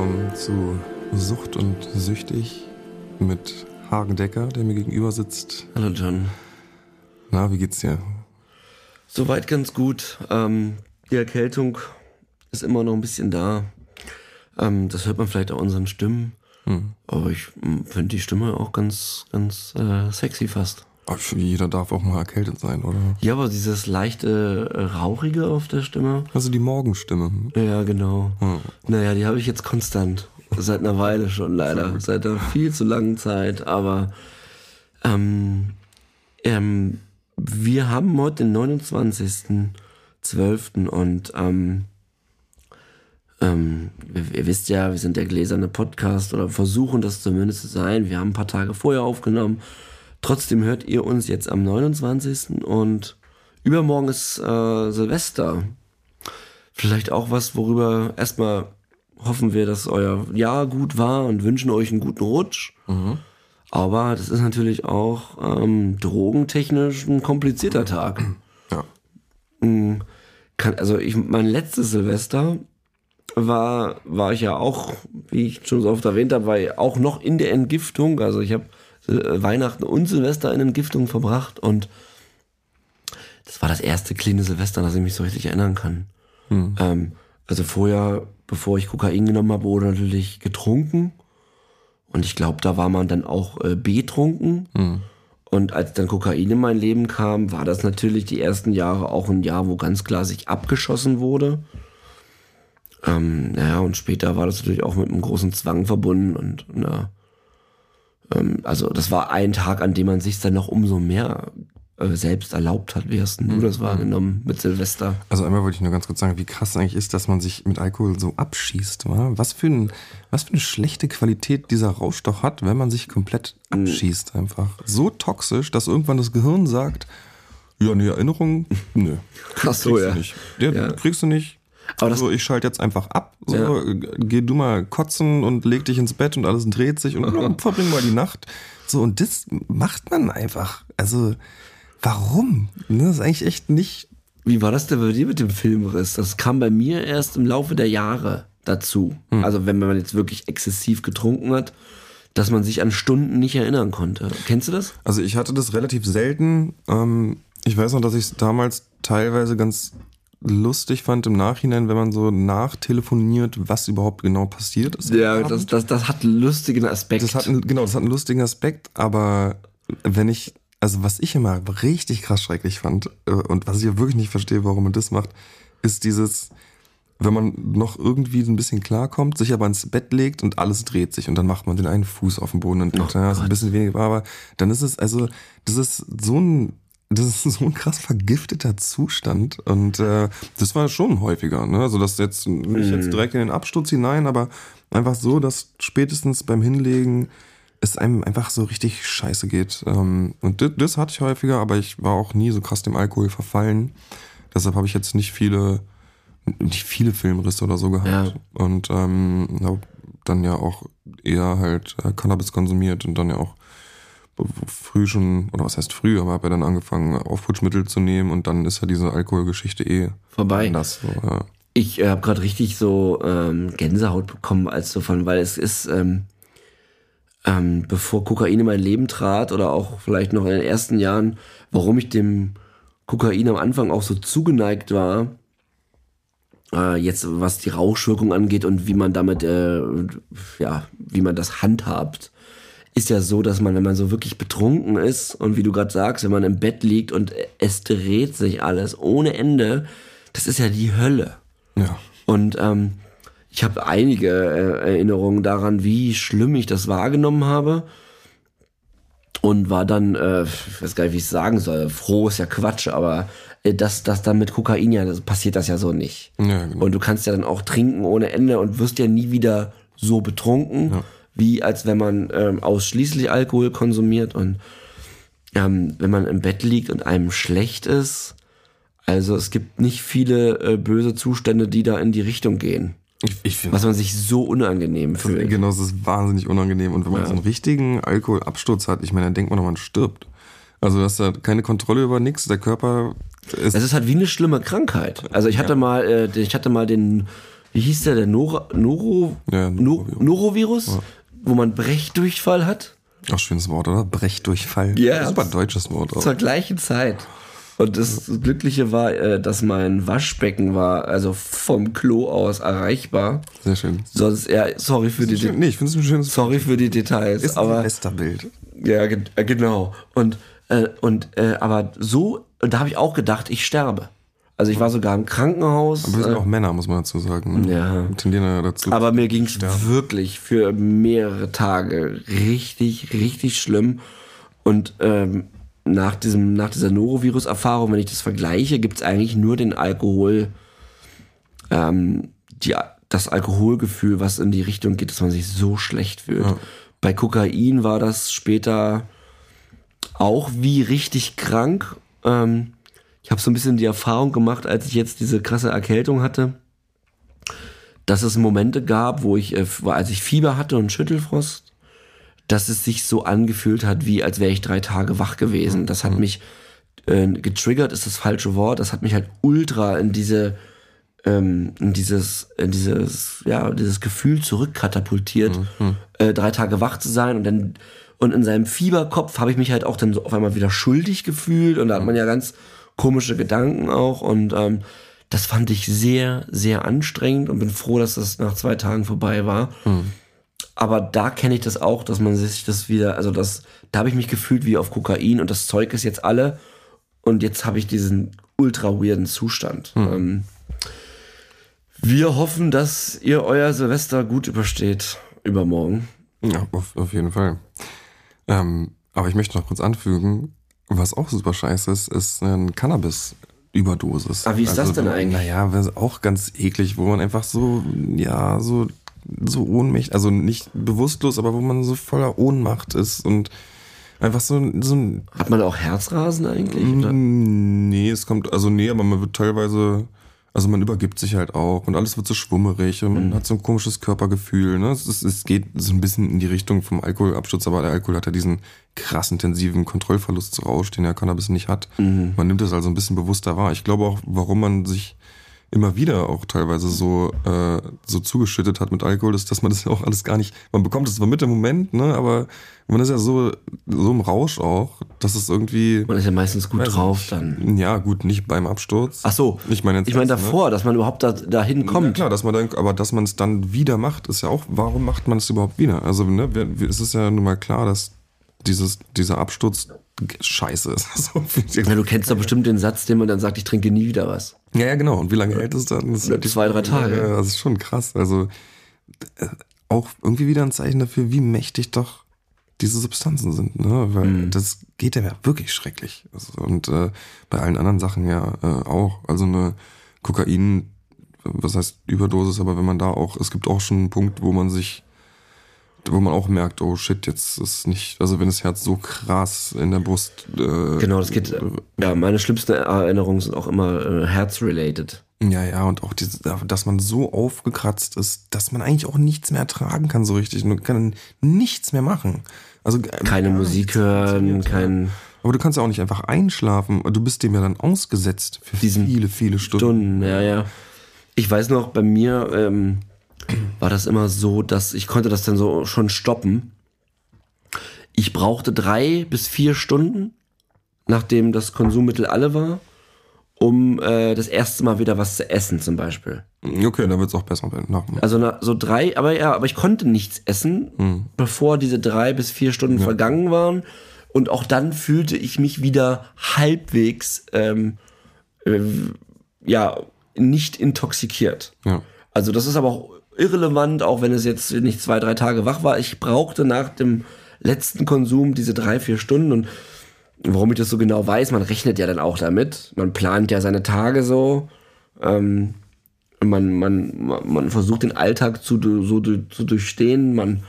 Willkommen zu Sucht und Süchtig mit Hagen Decker, der mir gegenüber sitzt. Hallo John. Na, wie geht's dir? Soweit ganz gut. Ähm, die Erkältung ist immer noch ein bisschen da. Ähm, das hört man vielleicht auch unseren Stimmen. Hm. Aber ich finde die Stimme auch ganz, ganz äh, sexy fast. Jeder darf auch mal erkältet sein, oder? Ja, aber dieses leichte äh, Rauchige auf der Stimme. Also die Morgenstimme. Ja, genau. Hm. Naja, die habe ich jetzt konstant. Seit einer Weile schon leider. Seit einer viel zu langen Zeit. Aber ähm, ähm, wir haben heute den 29.12. und ähm, ähm, ihr, ihr wisst ja, wir sind der gläserne Podcast oder versuchen das zumindest zu sein. Wir haben ein paar Tage vorher aufgenommen. Trotzdem hört ihr uns jetzt am 29. und übermorgen ist äh, Silvester. Vielleicht auch was, worüber erstmal hoffen wir, dass euer Jahr gut war und wünschen euch einen guten Rutsch. Aber das ist natürlich auch ähm, drogentechnisch ein komplizierter Tag. Ja. Mm, Kann, also ich, mein letztes Silvester war, war ich ja auch, wie ich schon so oft erwähnt habe, war ich auch noch in der Entgiftung. Also ich habe Weihnachten und Silvester in Entgiftung verbracht und das war das erste kleine Silvester, an das ich mich so richtig erinnern kann. Ähm, also vorher, bevor ich Kokain genommen habe, wurde natürlich getrunken. Und ich glaube, da war man dann auch äh, betrunken. Und als dann Kokain in mein Leben kam, war das natürlich die ersten Jahre auch ein Jahr, wo ganz klar sich abgeschossen wurde. Ähm, naja, und später war das natürlich auch mit einem großen Zwang verbunden. Und na, ähm, also das war ein Tag, an dem man sich dann noch umso mehr äh, selbst erlaubt hat. Wie hast du das wahrgenommen mit Silvester? Also einmal wollte ich nur ganz kurz sagen, wie krass eigentlich ist, dass man sich mit Alkohol so abschießt. Wa? Was, für ein, was für eine schlechte Qualität dieser Rausch doch hat, wenn man sich komplett abschießt einfach. So toxisch, dass irgendwann das Gehirn sagt, ja, eine Erinnerung, nö. Ach so, ja. Du nicht. Der, Ja. Kriegst du nicht. Aber also ich schalte jetzt einfach ab. So, Ja. Geh du mal kotzen und leg dich ins Bett und alles dreht sich und verbring mal die Nacht. So, und das macht man einfach. Also, warum? Das ist eigentlich echt nicht Wie war das denn bei dir mit dem Filmriss? Das kam bei mir erst im Laufe der Jahre dazu. Also wenn man jetzt wirklich exzessiv getrunken hat, dass man sich an Stunden nicht erinnern konnte. Kennst du das? Also ich hatte das relativ selten. Ähm, ich weiß noch, dass ich es damals teilweise ganz lustig fand im Nachhinein, wenn man so nachtelefoniert, was überhaupt genau passiert ist. Ja, das, das, das hat einen lustigen Aspekt. das hat genau, das hat einen lustigen Aspekt, aber wenn ich, also was ich immer richtig krass schrecklich fand äh, und was ich ja wirklich nicht verstehe, warum man das macht, ist dieses, wenn man noch irgendwie so ein bisschen klarkommt, sich aber ins Bett legt und alles dreht sich und dann macht man den einen Fuß auf den Boden und denkt, ja, ist ein bisschen weniger, aber dann ist es, also, das ist so ein, das ist so ein krass vergifteter Zustand und äh, das war schon häufiger, ne? Also das jetzt nicht jetzt direkt in den Absturz hinein, aber einfach so, dass spätestens beim Hinlegen es einem einfach so richtig scheiße geht. Ähm, und das, das hatte ich häufiger, aber ich war auch nie so krass dem Alkohol verfallen. Deshalb habe ich jetzt nicht viele, nicht viele Filmrisse oder so gehabt. Ja. Und ähm, habe dann ja auch eher halt äh, Cannabis konsumiert und dann ja auch früh schon, oder was heißt früh, aber habe ja dann angefangen, Aufputschmittel zu nehmen und dann ist ja diese Alkoholgeschichte eh vorbei. anders. So, ja. Ich äh, habe gerade richtig so ähm, Gänsehaut bekommen, als so von, weil es ist, ähm, ähm, bevor Kokain in mein Leben trat oder auch vielleicht noch in den ersten Jahren, warum ich dem Kokain am Anfang auch so zugeneigt war, äh, jetzt was die Rauschwirkung angeht und wie man damit, äh, ja, wie man das handhabt, ist ja so, dass man, wenn man so wirklich betrunken ist und wie du gerade sagst, wenn man im Bett liegt und es dreht sich alles ohne Ende, das ist ja die Hölle. ja. Und ähm, ich habe einige äh, Erinnerungen daran, wie schlimm ich das wahrgenommen habe. Und war dann, äh, ich weiß gar nicht, wie ich es sagen soll, froh ist ja Quatsch, aber äh, das, das dann mit Kokain ja, das passiert das ja so nicht. Ja, genau. Und du kannst ja dann auch trinken ohne Ende und wirst ja nie wieder so betrunken, wie als wenn man ähm, ausschließlich Alkohol konsumiert. Und ähm, wenn man im Bett liegt und einem schlecht ist, also es gibt nicht viele äh, böse Zustände, die da in die Richtung gehen. Ich, ich finde Was man sich so unangenehm fühlt. Genau, es ist wahnsinnig unangenehm. Und wenn man so einen richtigen Alkoholabsturz hat, ich meine, dann denkt man doch, man stirbt. Also du hast da keine Kontrolle über nichts. Der Körper ist. Es ist halt wie eine schlimme Krankheit. Also ich hatte mal, äh, ich hatte mal den wie hieß der, der Nora, Noro, Ja, No, Norovirus. Norovirus, wo man Brechdurchfall hat. Ach, schönes Wort, oder? Brechdurchfall. Ja. Super deutsches Wort auch. Zur gleichen Zeit. Und das Glückliche war, äh, dass mein Waschbecken war, also vom Klo aus erreichbar. Sehr schön. Sonst, ja, sorry für die, Schön, nee, ich finde es ein schönes sorry für die Details, Ist aber ein Westerbild. ja, ge- äh, genau. Und äh, und äh, aber so, da habe ich auch gedacht, ich sterbe. Also ich war sogar im Krankenhaus. Aber wir sind äh, auch Männer, muss man dazu sagen. ne? Ja. Wir tendieren ja dazu. Aber mir ging es wirklich für mehrere Tage richtig, richtig schlimm. Und ähm, nach, diesem, nach dieser Norovirus-Erfahrung, wenn ich das vergleiche, gibt es eigentlich nur den Alkohol, ähm, die, das Alkoholgefühl, was in die Richtung geht, dass man sich so schlecht fühlt. Bei Kokain war das später auch wie richtig krank. Ähm, ich habe so ein bisschen die Erfahrung gemacht, als ich jetzt diese krasse Erkältung hatte dass es Momente gab, wo ich, äh, als ich Fieber hatte und Schüttelfrost, dass es sich so angefühlt hat, wie als wäre ich drei Tage wach gewesen. Das hat mich äh, getriggert, ist das falsche Wort. Das hat mich halt ultra in diese, ähm, in dieses, in dieses, ja, dieses Gefühl zurückkatapultiert, äh, drei Tage wach zu sein und dann und in seinem Fieberkopf habe ich mich halt auch dann so auf einmal wieder schuldig gefühlt und da hat man ja ganz komische Gedanken auch und ähm, das fand ich sehr, sehr anstrengend und bin froh, dass das nach zwei Tagen vorbei war. Aber da kenne ich das auch, dass man sich das wieder, also das, da habe ich mich gefühlt wie auf Kokain und das Zeug ist jetzt alle und jetzt habe ich diesen ultra weirden Zustand. Ähm, wir hoffen, dass ihr euer Silvester gut übersteht übermorgen. Ja, auf, auf jeden Fall. Ähm, aber ich möchte noch kurz anfügen, was auch super scheiße ist, ist eine Cannabis-Überdosis. Ah, wie ist das denn eigentlich? Naja, auch ganz eklig, wo man einfach so, ja, so, so ohnmächtig, also nicht bewusstlos, aber wo man so voller Ohnmacht ist und einfach so, so ein Hat man auch Herzrasen eigentlich? oder? Nee, es kommt, also nee, aber man wird teilweise, also man übergibt sich halt auch und alles wird so schwummerig und man hat so ein komisches Körpergefühl. Ne? Es, ist, es geht so ein bisschen in die Richtung vom Alkoholabsturz, aber der Alkohol hat ja diesen krass intensiven Kontrollverlustrausch, den ja Cannabis nicht hat. Man nimmt es also ein bisschen bewusster wahr. Ich glaube auch, warum man sich immer wieder auch teilweise so äh, so zugeschüttet hat mit Alkohol, ist, dass man das ja auch alles gar nicht, man bekommt es zwar mit im Moment, ne, aber man ist ja so so im Rausch auch, dass es irgendwie Man ist ja meistens gut drauf nicht. dann. Ja, gut, nicht beim Absturz. Ach so. Ich meine Ich meine das, ne? davor, dass man überhaupt da, dahin Ja, kommt. klar, dass man dann, aber dass man es dann wieder macht, ist ja auch, warum macht man es überhaupt wieder? Also, ne, es ist ja nun mal klar, dass dieses, dieser Absturz scheiße ist. So, Ja, du kennst doch bestimmt den Satz, den man dann sagt, ich trinke nie wieder was. Ja, ja, genau. Und wie lange hält es dann? Das ist Ja, zwei, drei Tage. Ja, das ist schon krass. Also, äh, auch irgendwie wieder ein Zeichen dafür, wie mächtig doch diese Substanzen sind, ne? Weil Mhm. das geht ja wirklich schrecklich. Also, und äh, bei allen anderen Sachen ja äh, auch. Also eine Kokain, was heißt Überdosis, aber wenn man da auch, es gibt auch schon einen Punkt, wo man sich, wo man auch merkt, oh shit, jetzt ist nicht, also wenn das Herz so krass in der Brust. Äh, Genau, das geht. Ja, meine schlimmsten Erinnerungen sind auch immer äh, herzrelated. Ja, ja, und auch diese, dass man so aufgekratzt ist, dass man eigentlich auch nichts mehr ertragen kann so richtig. Man kann nichts mehr machen. Also äh, Keine gar Musik hören, ja. kein Aber du kannst ja auch nicht einfach einschlafen. Du bist dem ja dann ausgesetzt für viele, viele Stunden. Stunden. Ja, ja. Ich weiß noch, bei mir ähm, war das immer so, dass ich konnte das dann so schon stoppen. Ich brauchte drei bis vier Stunden, nachdem das Konsummittel alle war, um äh, das erste Mal wieder was zu essen zum Beispiel. Okay, dann wird's auch besser werden. Also na, so drei, aber ja, aber ich konnte nichts essen, bevor diese drei bis vier Stunden vergangen waren. Und auch dann fühlte ich mich wieder halbwegs, ähm, äh, ja, nicht intoxikiert. ja. Also das ist aber auch irrelevant, auch wenn es jetzt nicht zwei, drei Tage wach war. Ich brauchte nach dem letzten Konsum diese drei, vier Stunden und warum ich das so genau weiß, man rechnet ja dann auch damit. Man plant ja seine Tage so. Ähm, man, man, man versucht den Alltag zu, so zu durchstehen. Man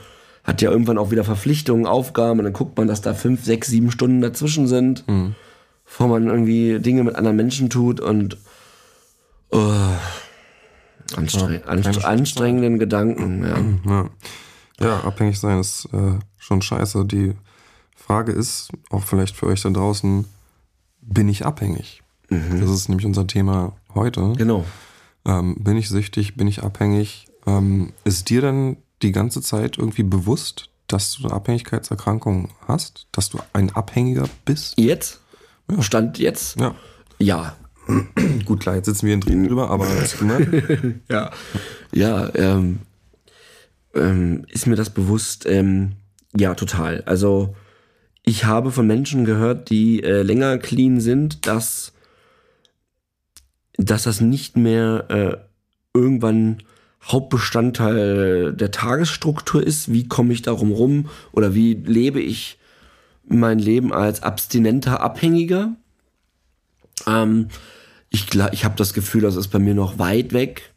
hat ja irgendwann auch wieder Verpflichtungen, Aufgaben und dann guckt man, dass da fünf, sechs, sieben Stunden dazwischen sind, bevor man irgendwie Dinge mit anderen Menschen tut und oh, anstre anstre anstrengenden Gedanken. Ja. Ja. ja, abhängig sein ist äh, schon scheiße. Die Frage ist, auch vielleicht für euch da draußen, bin ich abhängig? Das ist nämlich unser Thema heute. Genau. Ähm, bin ich süchtig? Bin ich abhängig? Ähm, ist dir dann die ganze Zeit irgendwie bewusst, dass du eine Abhängigkeitserkrankung hast? Dass du ein Abhängiger bist? Jetzt? Stand jetzt? Ja. Ja. Gut, klar, jetzt sitzen wir in Tränen drüber, aber ne? Ja. Ja, ähm, ähm, ist mir das bewusst? Ähm, ja, total. Also ich habe von Menschen gehört, die äh, länger clean sind, dass, dass das nicht mehr äh, irgendwann Hauptbestandteil der Tagesstruktur ist. Wie komme ich darum rum oder wie lebe ich mein Leben als abstinenter Abhängiger? Ähm, ich gla- ich habe das Gefühl, das ist bei mir noch weit weg.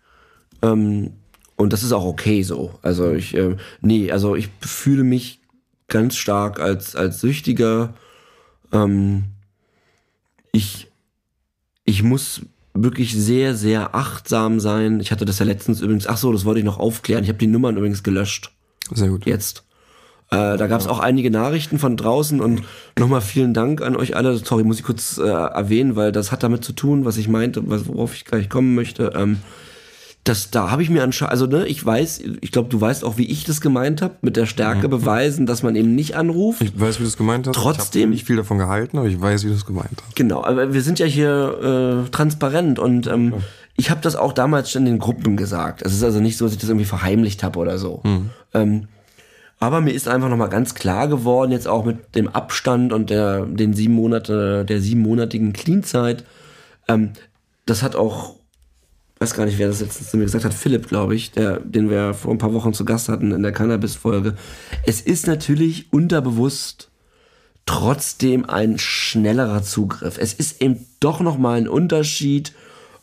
Ähm, und das ist auch okay so. Also ich, ähm, nee, also ich fühle mich ganz stark als, als Süchtiger. Ähm, ich, ich muss wirklich sehr, sehr achtsam sein. Ich hatte das ja letztens übrigens, ach so, das wollte ich noch aufklären. Ich habe die Nummern übrigens gelöscht. Sehr gut. Jetzt. Äh, da gab es auch einige Nachrichten von draußen und nochmal vielen Dank an euch alle. Sorry, muss ich kurz äh, erwähnen, weil das hat damit zu tun, was ich meinte, worauf ich gleich kommen möchte. Ähm, das, da habe ich mir anscheinend, also ne, ich weiß, ich glaube, du weißt auch, wie ich das gemeint habe, mit der Stärke beweisen, dass man eben nicht anruft. Ich weiß, wie du es gemeint hast. Trotzdem- Ich habe nicht viel davon gehalten, aber ich weiß, wie du es gemeint hast. Genau, aber wir sind ja hier äh, transparent und ähm, ich habe das auch damals schon in den Gruppen gesagt. Es ist also nicht so, dass ich das irgendwie verheimlicht habe oder so. Ähm, aber mir ist einfach nochmal ganz klar geworden, jetzt auch mit dem Abstand und der, den sieben Monate, der siebenmonatigen Clean-Zeit, ähm, das hat auch, weiß gar nicht, wer das letztens zu mir gesagt hat, Philipp, glaube ich, der, den wir vor ein paar Wochen zu Gast hatten in der Cannabis-Folge. Es ist natürlich unterbewusst trotzdem ein schnellerer Zugriff. Es ist eben doch nochmal ein Unterschied,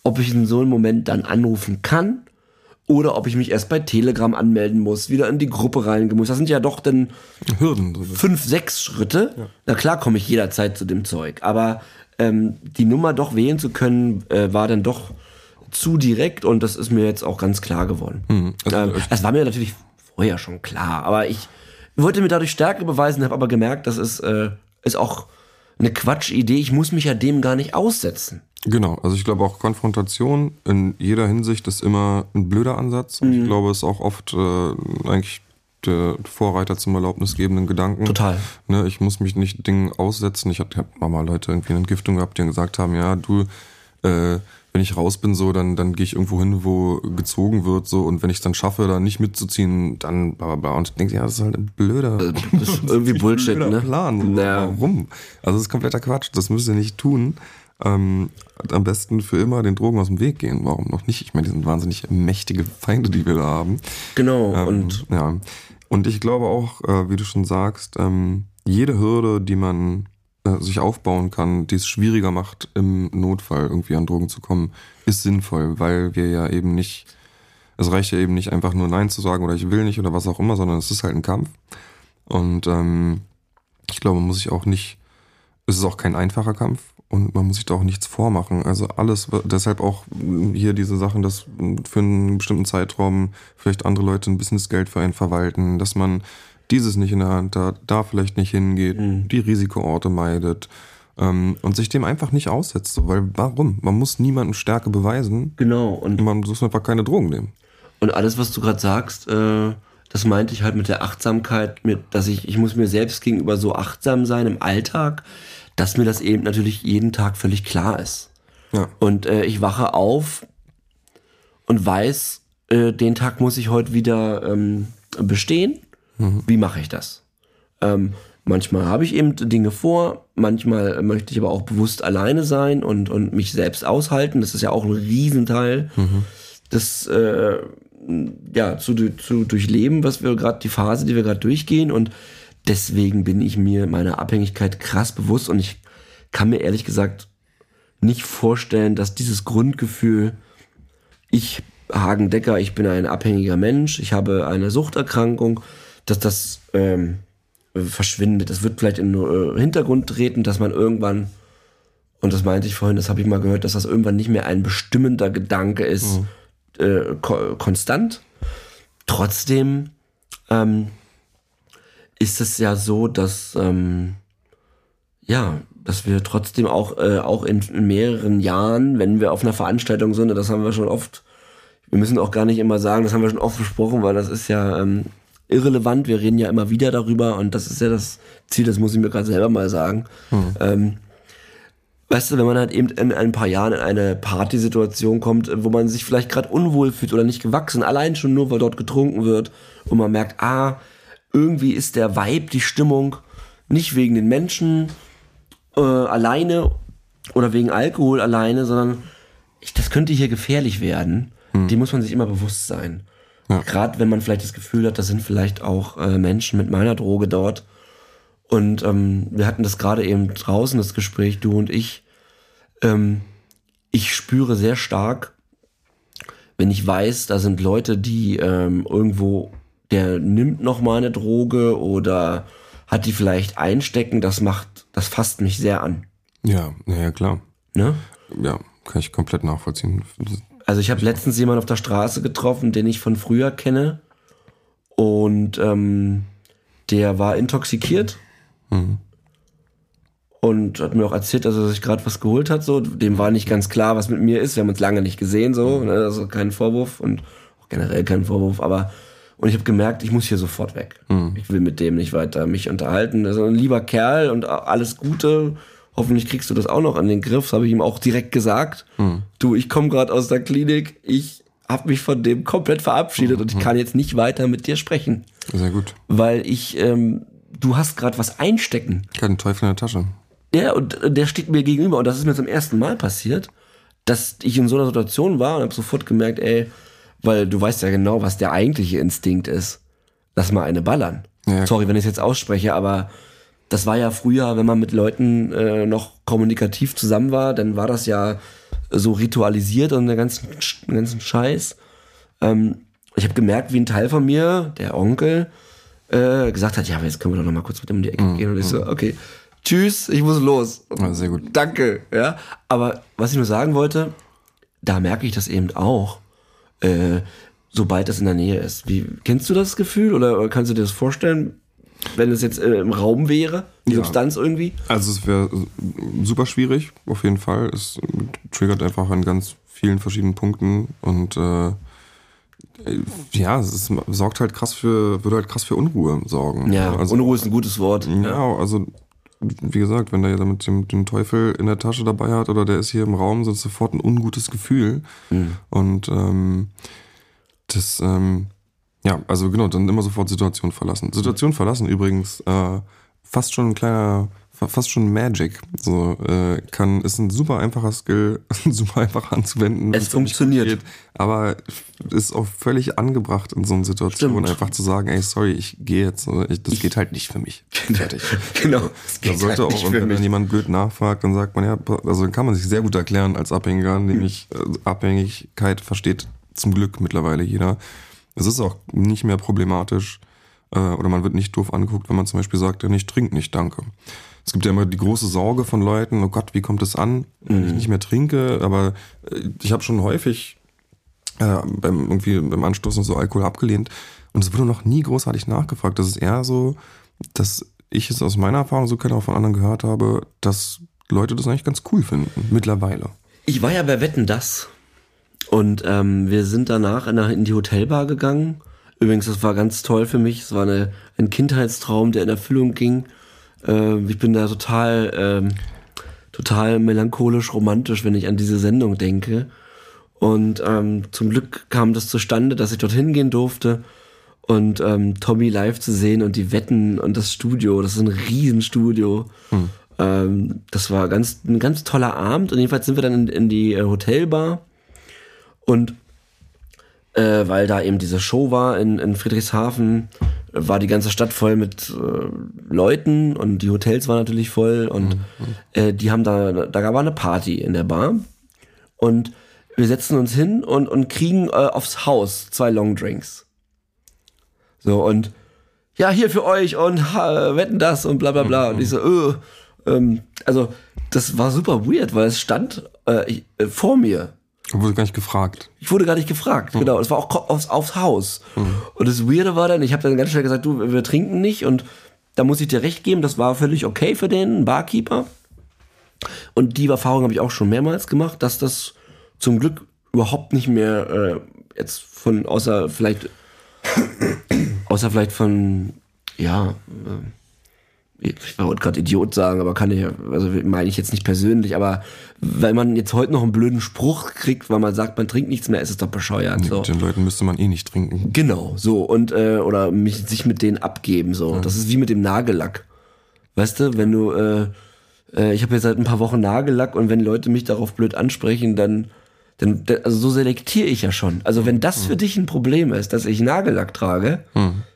ob ich in so einem Moment dann anrufen kann oder ob ich mich erst bei Telegram anmelden muss, wieder in die Gruppe reingehen muss. Das sind ja doch dann Hürden. So. fünf, sechs Schritte. Na klar komme ich jederzeit zu dem Zeug. Aber ähm, die Nummer doch wählen zu können, äh, war dann doch zu direkt und das ist mir jetzt auch ganz klar geworden. Also, ähm, das war mir natürlich vorher schon klar, aber ich wollte mir dadurch Stärke beweisen, habe aber gemerkt, das ist, äh, ist auch eine Quatschidee. Ich muss mich ja dem gar nicht aussetzen. Genau, also ich glaube auch Konfrontation in jeder Hinsicht ist immer ein blöder Ansatz. Und ich glaube, es ist auch oft äh, eigentlich der Vorreiter zum erlaubnisgebenden Gedanken. Total. Ne, ich muss mich nicht Dingen aussetzen. Ich habe hab mal Leute irgendwie eine Entgiftung gehabt, die dann gesagt haben, ja, du, äh, wenn ich raus bin, so, dann, dann gehe ich irgendwo hin, wo gezogen wird, so, und wenn ich es dann schaffe, da nicht mitzuziehen, dann bla bla bla. Und ich denke, ja, das ist halt ein blöder, Das ist irgendwie Bullshit, blöder ne? Plan. Naja. Warum? Also das ist kompletter Quatsch. Das müsst ihr nicht tun. Ähm, am besten für immer den Drogen aus dem Weg gehen. Warum noch nicht? Ich meine, die sind wahnsinnig mächtige Feinde, die wir da haben. Genau. Ähm, und ja. Und ich glaube auch, äh, wie du schon sagst, ähm, jede Hürde, die man äh, sich aufbauen kann, die es schwieriger macht, im Notfall irgendwie an Drogen zu kommen, ist sinnvoll, weil wir ja eben nicht, es reicht ja eben nicht einfach nur Nein zu sagen oder ich will nicht oder was auch immer, sondern es ist halt ein Kampf. Und ähm, ich glaube, man muss sich auch nicht, es ist auch kein einfacher Kampf und man muss sich da auch nichts vormachen. Also alles, deshalb auch hier diese Sachen, dass für einen bestimmten Zeitraum vielleicht andere Leute ein Businessgeld für einen verwalten, dass man dieses nicht in der Hand hat, da vielleicht nicht hingeht, die Risikoorte meidet ähm, und sich dem einfach nicht aussetzt. Weil warum? Man muss niemandem Stärke beweisen. genau. Und Man muss einfach keine Drogen nehmen. Und alles, was du gerade sagst, äh, das meinte ich halt mit der Achtsamkeit, mit, dass ich, ich muss mir selbst gegenüber so achtsam sein im Alltag, dass mir das eben natürlich jeden Tag völlig klar ist. Ja. Und äh, ich wache auf und weiß, äh, den Tag muss ich heute wieder ähm, bestehen. Wie mache ich das? Ähm, manchmal habe ich eben Dinge vor, manchmal möchte ich aber auch bewusst alleine sein und, und mich selbst aushalten. Das ist ja auch ein Riesenteil des äh, ja, zu, zu durchleben, was wir gerade, die Phase, die wir gerade durchgehen. Und deswegen bin ich mir meiner Abhängigkeit krass bewusst und ich kann mir ehrlich gesagt nicht vorstellen, dass dieses Grundgefühl, ich, Hagen Decker, ich bin ein abhängiger Mensch, ich habe eine Suchterkrankung, dass das ähm, verschwindet. Das wird vielleicht in den äh, Hintergrund treten, dass man irgendwann, und das meinte ich vorhin, das habe ich mal gehört, dass das irgendwann nicht mehr ein bestimmender Gedanke ist, äh, ko konstant. Trotzdem ähm, ist es ja so, dass ähm, ja, dass wir trotzdem auch, äh, auch in, in mehreren Jahren, wenn wir auf einer Veranstaltung sind, das haben wir schon oft wir müssen auch gar nicht immer sagen, das haben wir schon oft besprochen, weil das ist ja ähm, irrelevant. Wir reden ja immer wieder darüber und das ist ja das Ziel, das muss ich mir gerade selber mal sagen. Hm. Ähm, weißt du, wenn man halt eben in ein paar Jahren in eine Partysituation kommt, wo man sich vielleicht gerade unwohl fühlt oder nicht gewachsen, allein schon nur, weil dort getrunken wird und man merkt, ah, irgendwie ist der Vibe, die Stimmung, nicht wegen den Menschen äh, alleine oder wegen Alkohol alleine, sondern ich, das könnte hier gefährlich werden. Die muss man sich immer bewusst sein. Ja. Gerade wenn man vielleicht das Gefühl hat, das sind vielleicht auch äh, Menschen mit meiner Droge dort. Und ähm, wir hatten das gerade eben draußen, das Gespräch, du und ich. Ähm, ich spüre sehr stark, wenn ich weiß, da sind Leute, die ähm, irgendwo, der nimmt noch mal eine Droge oder hat die vielleicht einstecken, das macht, das fasst mich sehr an. Ja, ja, ja, klar. Ne? Ja, kann ich komplett nachvollziehen. Also ich habe letztens jemanden auf der Straße getroffen, den ich von früher kenne. Und ähm, der war intoxikiert. Und hat mir auch erzählt, dass er sich gerade was geholt hat. So, dem war nicht ganz klar, was mit mir ist. Wir haben uns lange nicht gesehen, so, ne? also kein Vorwurf und auch generell kein Vorwurf. Aber und ich habe gemerkt, ich muss hier sofort weg. Ich will mit dem nicht weiter mich unterhalten. Also ein lieber Kerl und alles Gute. Hoffentlich kriegst du das auch noch an den Griff. Das habe ich ihm auch direkt gesagt. Du, ich komme gerade aus der Klinik. Ich habe mich von dem komplett verabschiedet und ich kann jetzt nicht weiter mit dir sprechen, Sehr gut. weil ich, ähm, du hast gerade was einstecken. Kein Teufel in der Tasche. Der und äh, der steht mir gegenüber und das ist mir zum ersten Mal passiert, dass ich in so einer Situation war und habe sofort gemerkt, ey, weil du weißt ja genau, was der eigentliche Instinkt ist. Lass mal eine ballern. Ja. Sorry, wenn ich es jetzt ausspreche, aber das war ja früher, wenn man mit Leuten äh, noch kommunikativ zusammen war, dann war das ja so ritualisiert und den ganzen, den ganzen Scheiß. Ähm, ich habe gemerkt, wie ein Teil von mir, der Onkel, äh, gesagt hat, ja, aber jetzt können wir doch noch mal kurz mit dem um die Ecke gehen. Und ich so, okay, tschüss, ich muss los. Ja, sehr gut. Danke, ja. Aber was ich nur sagen wollte, da merke ich das eben auch, äh, sobald das in der Nähe ist. Wie, kennst du das Gefühl oder, oder kannst du dir das vorstellen, wenn es jetzt äh, im Raum wäre, die Ja. Substanz irgendwie? Also es wäre super schwierig, auf jeden Fall. Es triggert einfach an ganz vielen verschiedenen Punkten und äh, ja, es ist, sorgt halt krass für, würde halt krass für Unruhe sorgen. Ja, also, Unruhe ist ein gutes Wort. Ja, also wie gesagt, wenn der ja mit dem den Teufel in der Tasche dabei hat oder der ist hier im Raum, so ist sofort ein ungutes Gefühl. Und ähm, das, ähm, ja, also genau, dann immer sofort Situation verlassen. Situation verlassen übrigens äh, fast schon ein kleiner, fast schon Magic. So äh, kann ist ein super einfacher Skill, super einfach anzuwenden. Es funktioniert. geht, aber ist auch völlig angebracht in so einer Situation, Stimmt. einfach zu sagen, ey, sorry, ich gehe jetzt, so, ich, das geht halt nicht für mich. Fertig. genau. Das sollte halt auch, nicht und wenn dann jemand blöd nachfragt, dann sagt man ja, also dann kann man sich sehr gut erklären als Abhängiger, nämlich äh, Abhängigkeit versteht zum Glück mittlerweile jeder. Es ist auch nicht mehr problematisch äh, oder man wird nicht doof angeguckt, wenn man zum Beispiel sagt, ja, ich trinke nicht, danke. Es gibt ja immer die große Sorge von Leuten, oh Gott, wie kommt es an, wenn ich nicht mehr trinke, aber äh, ich habe schon häufig äh, beim, irgendwie beim Anstoßen so Alkohol abgelehnt. Und es wurde noch nie großartig nachgefragt. Das ist eher so, dass ich es aus meiner Erfahrung so kenne, auch von anderen gehört habe, dass Leute das eigentlich ganz cool finden. Mittlerweile. Ich war ja bei Wetten das. Und ähm, wir sind danach in, in die Hotelbar gegangen. Übrigens, das war ganz toll für mich. Es war eine, ein Kindheitstraum, der in Erfüllung ging. Ähm, ich bin da total, ähm, total melancholisch, romantisch, wenn ich an diese Sendung denke. Und ähm, zum Glück kam das zustande, dass ich dorthin gehen durfte und ähm, Tommy live zu sehen und die Wetten und das Studio. Das ist ein Riesenstudio. Ähm, das war ganz, ein ganz toller Abend. Und jedenfalls sind wir dann in, in die äh, Hotelbar. Und äh, weil da eben diese Show war in, in Friedrichshafen, war die ganze Stadt voll mit äh, Leuten und die Hotels waren natürlich voll und äh, die haben da, da war eine Party in der Bar und wir setzen uns hin und, und kriegen äh, aufs Haus zwei Longdrinks. So und ja, hier für euch und ha, wetten das und bla bla bla. Und ich so, äh, ähm, also das war super weird, weil es stand äh, ich, äh, vor mir. Wurde gar nicht gefragt. Ich wurde gar nicht gefragt, genau. Es war auch aufs, aufs Haus. Und das Weirde war dann, ich habe dann ganz schnell gesagt, du, wir- wir trinken nicht. Und da muss ich dir recht geben, das war völlig okay für den Barkeeper. Und die Erfahrung habe ich auch schon mehrmals gemacht, dass das zum Glück überhaupt nicht mehr äh, jetzt von, außer vielleicht, außer vielleicht von, ja, äh, ich wollte gerade Idiot sagen, aber kann ich, also meine ich jetzt nicht persönlich, aber wenn man jetzt heute noch einen blöden Spruch kriegt, weil man sagt, man trinkt nichts mehr, ist es doch bescheuert. So. Mit den Leuten müsste man eh nicht trinken. Genau, so und äh, oder mich, sich mit denen abgeben so. Das ist wie mit dem Nagellack. Weißt du, wenn du äh, äh, ich habe jetzt seit ein paar Wochen Nagellack und wenn Leute mich darauf blöd ansprechen, dann dann dann- also so selektiere ich ja schon. Also wenn das für dich ein Problem ist, dass ich Nagellack trage,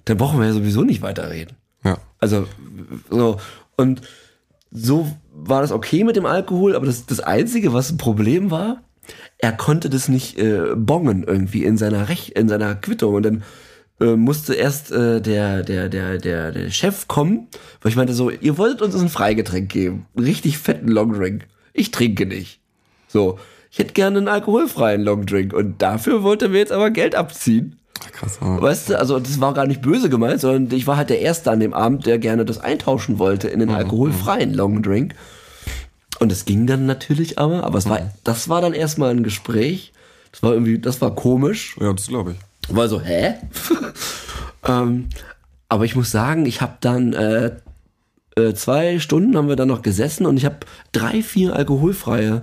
dann brauchen wir ja sowieso nicht weiterreden. Ja. Also so und so war das okay mit dem Alkohol, aber das, das Einzige, was ein Problem war, er konnte das nicht äh, bongen irgendwie in seiner Rech in seiner Quittung und dann äh, musste erst äh, der, der, der, der, der Chef kommen, weil ich meinte so, ihr wolltet uns ein Freigetränk geben, richtig fetten Longdrink. Ich trinke nicht. So, ich hätte gerne einen alkoholfreien Longdrink und dafür wollte mir jetzt aber Geld abziehen. Krass. Aber Weißt du, also das war gar nicht böse gemeint, sondern ich war halt der Erste an dem Abend, der gerne das eintauschen wollte in den alkoholfreien Long Drink. Und es ging dann natürlich aber, aber es war, das war dann erstmal ein Gespräch. Das war irgendwie, das war komisch. ja, das glaube ich. War so, hä? ähm, aber ich muss sagen, ich habe dann äh, äh, zwei Stunden haben wir dann noch gesessen und ich habe drei, vier alkoholfreie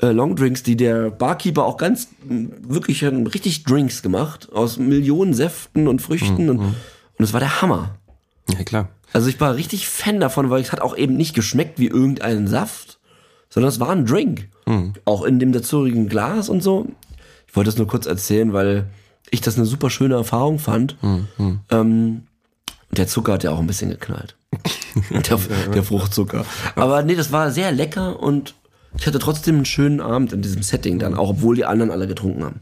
äh, Longdrinks, die der Barkeeper auch ganz wirklich ähm, richtig Drinks gemacht aus Millionen Säften und Früchten und, und es war der Hammer. Ja, klar. Also ich war richtig Fan davon, weil es hat auch eben nicht geschmeckt wie irgendein Saft, sondern es war ein Drink. Auch in dem dazugehörigen Glas und so. Ich wollte das nur kurz erzählen, weil ich das eine super schöne Erfahrung fand. Ähm, der Zucker hat ja auch ein bisschen geknallt. der, der Fruchtzucker. Aber nee, das war sehr lecker und ich hatte trotzdem einen schönen Abend in diesem Setting dann, auch obwohl die anderen alle getrunken haben.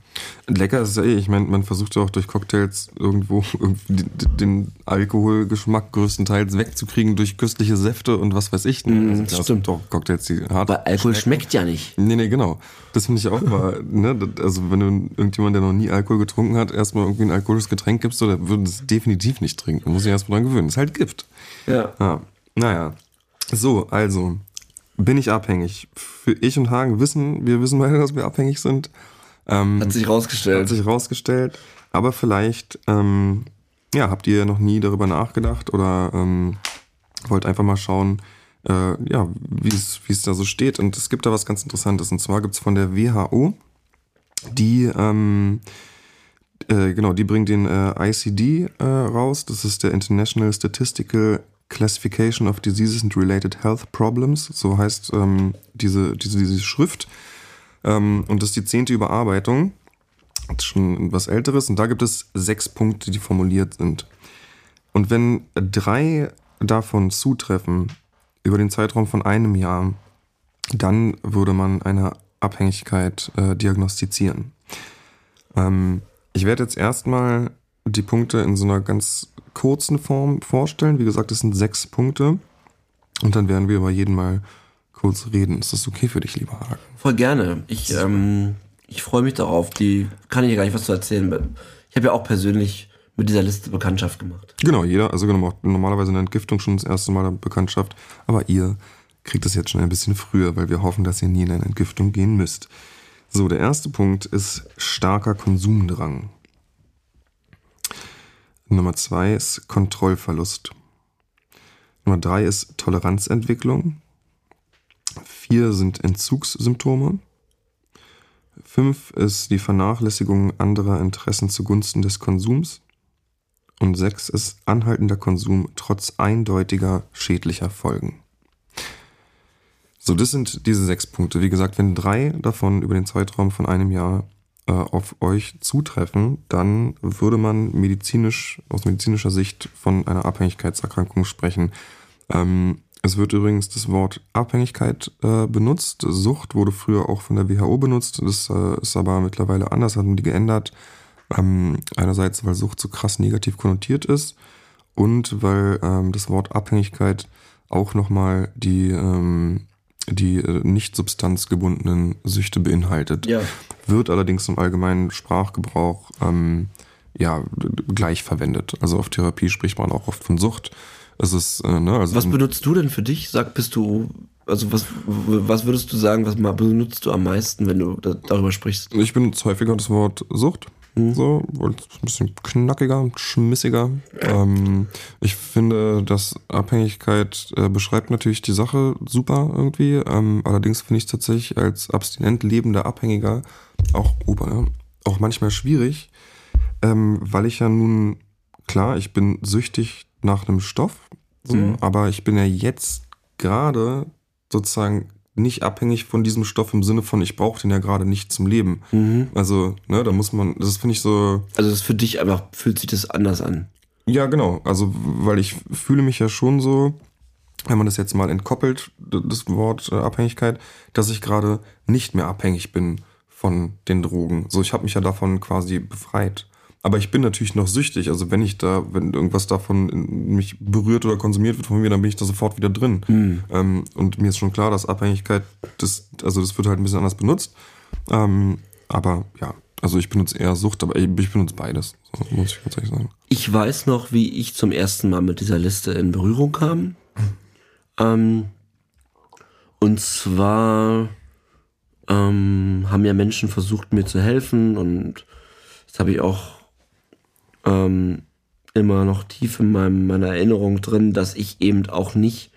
Lecker ist es ja eh. Ich meine, man versucht ja auch durch Cocktails irgendwo den, Alkoholgeschmack größtenteils wegzukriegen durch köstliche Säfte und was weiß ich. Das es stimmt. Doch Cocktails, die hart Aber Alkohol schmeckt ja nicht. Nee, nee, genau. Das finde ich auch mal, ne? Also wenn du irgendjemand, der noch nie Alkohol getrunken hat, erstmal irgendwie ein alkoholisches Getränk gibst, so, der würde es definitiv nicht trinken. Muss sich erstmal dran gewöhnen. Das ist halt Gift. Ja. Ja. Naja. So, also. Bin ich abhängig? Für ich und Hagen wissen, wir wissen beide, dass wir abhängig sind. Ähm, Hat sich rausgestellt. hat sich rausgestellt. Aber vielleicht, ähm, ja, habt ihr noch nie darüber nachgedacht oder ähm, wollt einfach mal schauen, äh, ja, wie es wie es da so steht. Und es gibt da was ganz Interessantes. Und zwar gibt's von der WHO, die, ähm, äh, genau, die bringt den äh, ICD äh, raus. Das ist der International Statistical Classification of Diseases and Related Health Problems. So heißt ähm, diese, diese, diese Schrift. Ähm, und das ist die zehnte Überarbeitung. Das ist schon was Älteres. Und da gibt es sechs Punkte, die formuliert sind. Und wenn drei davon zutreffen über den Zeitraum von einem Jahr, dann würde man eine Abhängigkeit äh, diagnostizieren. Ähm, ich werde jetzt erstmal die Punkte in so einer ganz kurzen Form vorstellen. Wie gesagt, es sind sechs Punkte. Und dann werden wir über jeden mal kurz reden. Ist das okay für dich, lieber Hagen? Voll gerne. Ich, ähm, ich freue mich darauf. Die kann ich ja gar nicht was zu erzählen. Ich habe ja auch persönlich mit dieser Liste Bekanntschaft gemacht. Genau, jeder, also genau, macht normalerweise eine Entgiftung schon das erste Mal Bekanntschaft, aber ihr kriegt es jetzt schon ein bisschen früher, weil wir hoffen, dass ihr nie in eine Entgiftung gehen müsst. So, der erste Punkt ist starker Konsumdrang. Nummer zwei ist Kontrollverlust. Nummer drei ist Toleranzentwicklung. Vier sind Entzugssymptome. Fünf ist die Vernachlässigung anderer Interessen zugunsten des Konsums. Und sechs ist anhaltender Konsum trotz eindeutiger schädlicher Folgen. So, das sind diese sechs Punkte. Wie gesagt, wenn drei davon über den Zeitraum von einem Jahr äh, auf euch zutreffen, dann würde man medizinisch, aus medizinischer Sicht von einer Abhängigkeitserkrankung sprechen. Ähm, es wird übrigens das Wort Abhängigkeit äh, benutzt. Sucht wurde früher auch von der WHO benutzt. Das äh, ist aber mittlerweile anders, haben die geändert. Ähm, einerseits, weil Sucht so krass negativ konnotiert ist und weil ähm, das Wort Abhängigkeit auch nochmal die, ähm, die äh, nicht substanzgebundenen Süchte beinhaltet. Ja. Wird allerdings im allgemeinen Sprachgebrauch ähm, ja, gleich verwendet. Also auf Therapie spricht man auch oft von Sucht. Es ist, äh, ne, also Was benutzt du denn für dich? Sag, bist du, also was, was würdest du sagen, was benutzt du am meisten, wenn du da, darüber sprichst? ich benutze häufiger das Wort Sucht. So, ein bisschen knackiger, schmissiger. Ähm, ich finde, dass Abhängigkeit äh, beschreibt natürlich die Sache super irgendwie. Ähm, allerdings finde ich es tatsächlich als abstinent lebender Abhängiger auch, ober, ja, auch manchmal schwierig, ähm, weil ich ja nun, klar, ich bin süchtig nach einem Stoff, so, Mhm. aber ich bin ja jetzt gerade sozusagen nicht abhängig von diesem Stoff im Sinne von, ich brauche den ja gerade nicht zum Leben. Also, ne, da muss man, das finde ich so, Also das für dich einfach, fühlt sich das anders an. ja, genau. Also, weil ich fühle mich ja schon so, wenn man das jetzt mal entkoppelt, das Wort äh, Abhängigkeit, dass ich gerade nicht mehr abhängig bin von den Drogen. So, ich habe mich ja davon quasi befreit. Aber ich bin natürlich noch süchtig. Also wenn ich da, wenn irgendwas davon mich berührt oder konsumiert wird von mir, dann bin ich da sofort wieder drin. Ähm, und mir ist schon klar, dass Abhängigkeit, das, also das wird halt ein bisschen anders benutzt. Ähm, aber ja, also ich benutze eher Sucht, aber ich, ich benutze beides, so, muss ich ganz ehrlich sagen. Ich weiß noch, wie ich zum ersten Mal mit dieser Liste in Berührung kam. Ähm, und zwar ähm, haben ja Menschen versucht, mir zu helfen und das habe ich auch ähm, immer noch tief in meinem, meiner Erinnerung drin, dass ich eben auch nicht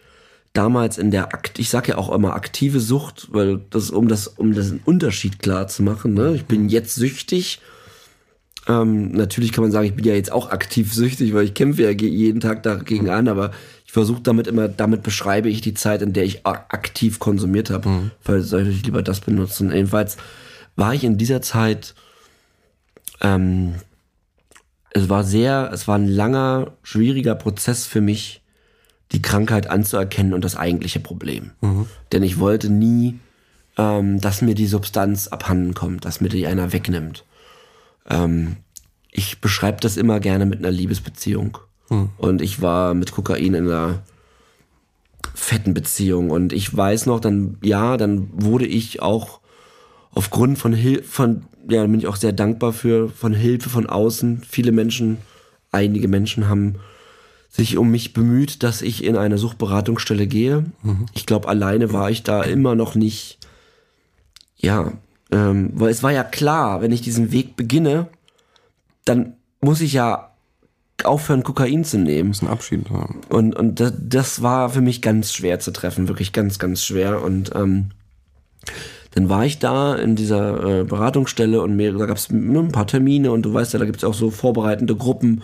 damals in der Akt, ich sage ja auch immer aktive Sucht, weil das um das um das Unterschied klar zu machen. Ne? Ich bin jetzt süchtig. Ähm, natürlich kann man sagen, ich bin ja jetzt auch aktiv süchtig, weil ich kämpfe ja jeden Tag dagegen an, aber ich versuche damit immer, damit beschreibe ich die Zeit, in der ich aktiv konsumiert habe. Weil sollte ich lieber das benutzen. Jedenfalls war ich in dieser Zeit, ähm, es war sehr, es war ein langer, schwieriger Prozess für mich, die Krankheit anzuerkennen und das eigentliche Problem. Denn ich wollte nie, ähm, dass mir die Substanz abhanden kommt, dass mir die einer wegnimmt. Ähm, ich beschreibe das immer gerne mit einer Liebesbeziehung. Und ich war mit Kokain in einer fetten Beziehung. Und ich weiß noch, dann, ja, dann wurde ich auch aufgrund von Hilfe, von, ja, da bin ich auch sehr dankbar für, von Hilfe von außen. Viele Menschen, einige Menschen haben sich um mich bemüht, dass ich in eine Suchtberatungsstelle gehe. Ich glaube, alleine war ich da immer noch nicht, ja, ähm, weil es war ja klar, wenn ich diesen Weg beginne, dann muss ich ja aufhören, Kokain zu nehmen. ein Abschied haben. Und, und das, das war für mich ganz schwer zu treffen, wirklich ganz, ganz schwer. Und ähm, dann war ich da in dieser äh, Beratungsstelle und mir, da gab es ein paar Termine und du weißt ja, da gibt es auch so vorbereitende Gruppen,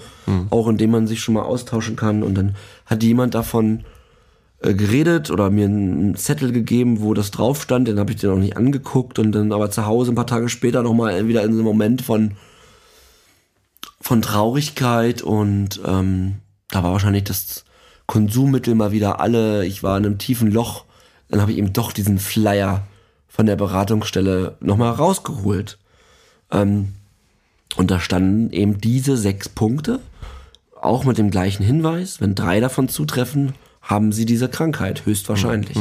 auch in denen man sich schon mal austauschen kann. Und dann hat jemand davon äh, geredet oder mir einen Zettel gegeben, wo das drauf stand, den habe ich dir noch nicht angeguckt und dann aber zu Hause ein paar Tage später nochmal wieder in so einem Moment von von Traurigkeit und ähm, da war wahrscheinlich das Konsummittel mal wieder alle. Ich war in einem tiefen Loch. Dann habe ich eben doch diesen Flyer von der Beratungsstelle nochmal rausgeholt. Ähm, und da standen eben diese sechs Punkte, auch mit dem gleichen Hinweis, wenn drei davon zutreffen, haben sie diese Krankheit, höchstwahrscheinlich.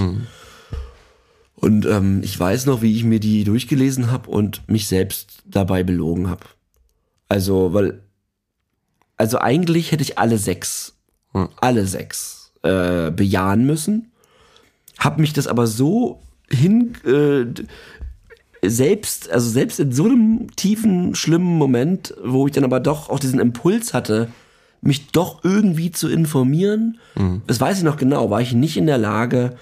Und ähm, ich weiß noch, wie ich mir die durchgelesen habe und mich selbst dabei belogen habe. Also, weil, also eigentlich hätte ich alle sechs, alle sechs äh, bejahen müssen. Hab mich das aber so hin, äh, selbst, also selbst in so einem tiefen, schlimmen Moment, wo ich dann aber doch auch diesen Impuls hatte, mich doch irgendwie zu informieren, das weiß ich noch genau, war ich nicht in der Lage,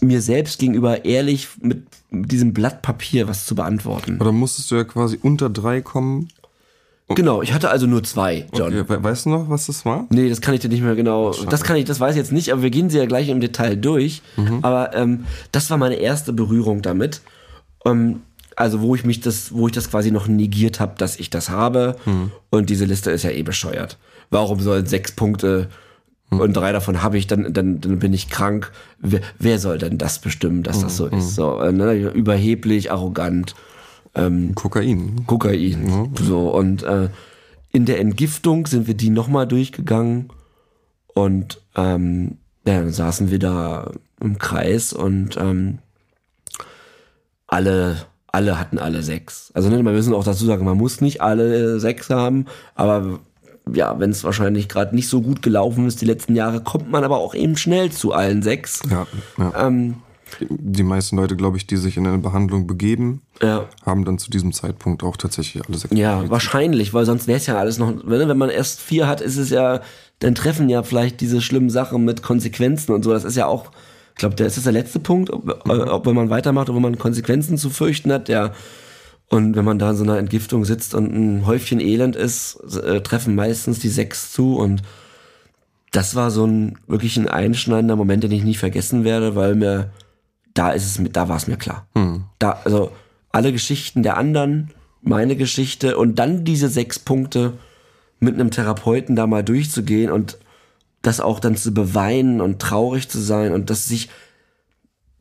mir selbst gegenüber ehrlich mit diesem Blatt Papier was zu beantworten. Oder musstest du ja quasi unter drei kommen? Genau, ich hatte also nur zwei, John. Okay, we- weißt du noch, was das war? Nee, das kann ich dir nicht mehr genau. Das kann ich, das weiß ich jetzt nicht, aber wir gehen sie ja gleich im Detail durch. Aber ähm, das war meine erste Berührung damit. Ähm, also wo ich mich das, wo ich das quasi noch negiert habe, dass ich das habe. Und diese Liste ist ja eh bescheuert. Warum sollen sechs Punkte und drei davon habe ich, dann, dann, dann bin ich krank. Wer, wer soll denn das bestimmen, dass das so ist? So, äh, ne? Überheblich, arrogant. Kokain. Kokain. So, und äh, in der Entgiftung sind wir die nochmal durchgegangen und ähm, ja, dann saßen wir da im Kreis und ähm, alle, alle hatten alle sechs. Also ne, wir müssen auch dazu sagen, man muss nicht alle sechs haben, aber ja, wenn es wahrscheinlich gerade nicht so gut gelaufen ist die letzten Jahre, kommt man aber auch eben schnell zu allen sechs. Ja, ja. Ähm, die meisten Leute, glaube ich, die sich in eine Behandlung begeben, Ja. haben dann zu diesem Zeitpunkt auch tatsächlich alle sechs. Ja, wahrscheinlich, weil sonst wäre es ja alles noch, wenn man erst vier hat, ist es ja, dann treffen ja vielleicht diese schlimmen Sachen mit Konsequenzen und so. Das ist ja auch, ich glaube, der ist das der letzte Punkt, ob, äh, ob wenn man weitermacht, ob man Konsequenzen zu fürchten hat, der und wenn man da in so einer Entgiftung sitzt und ein Häufchen Elend ist, äh, treffen meistens die sechs zu und das war so ein wirklich ein einschneidender Moment, den ich nie vergessen werde, weil mir da ist es mir, da war es mir klar. Da, also alle Geschichten der anderen, meine Geschichte und dann diese sechs Punkte mit einem Therapeuten da mal durchzugehen und das auch dann zu beweinen und traurig zu sein und das sich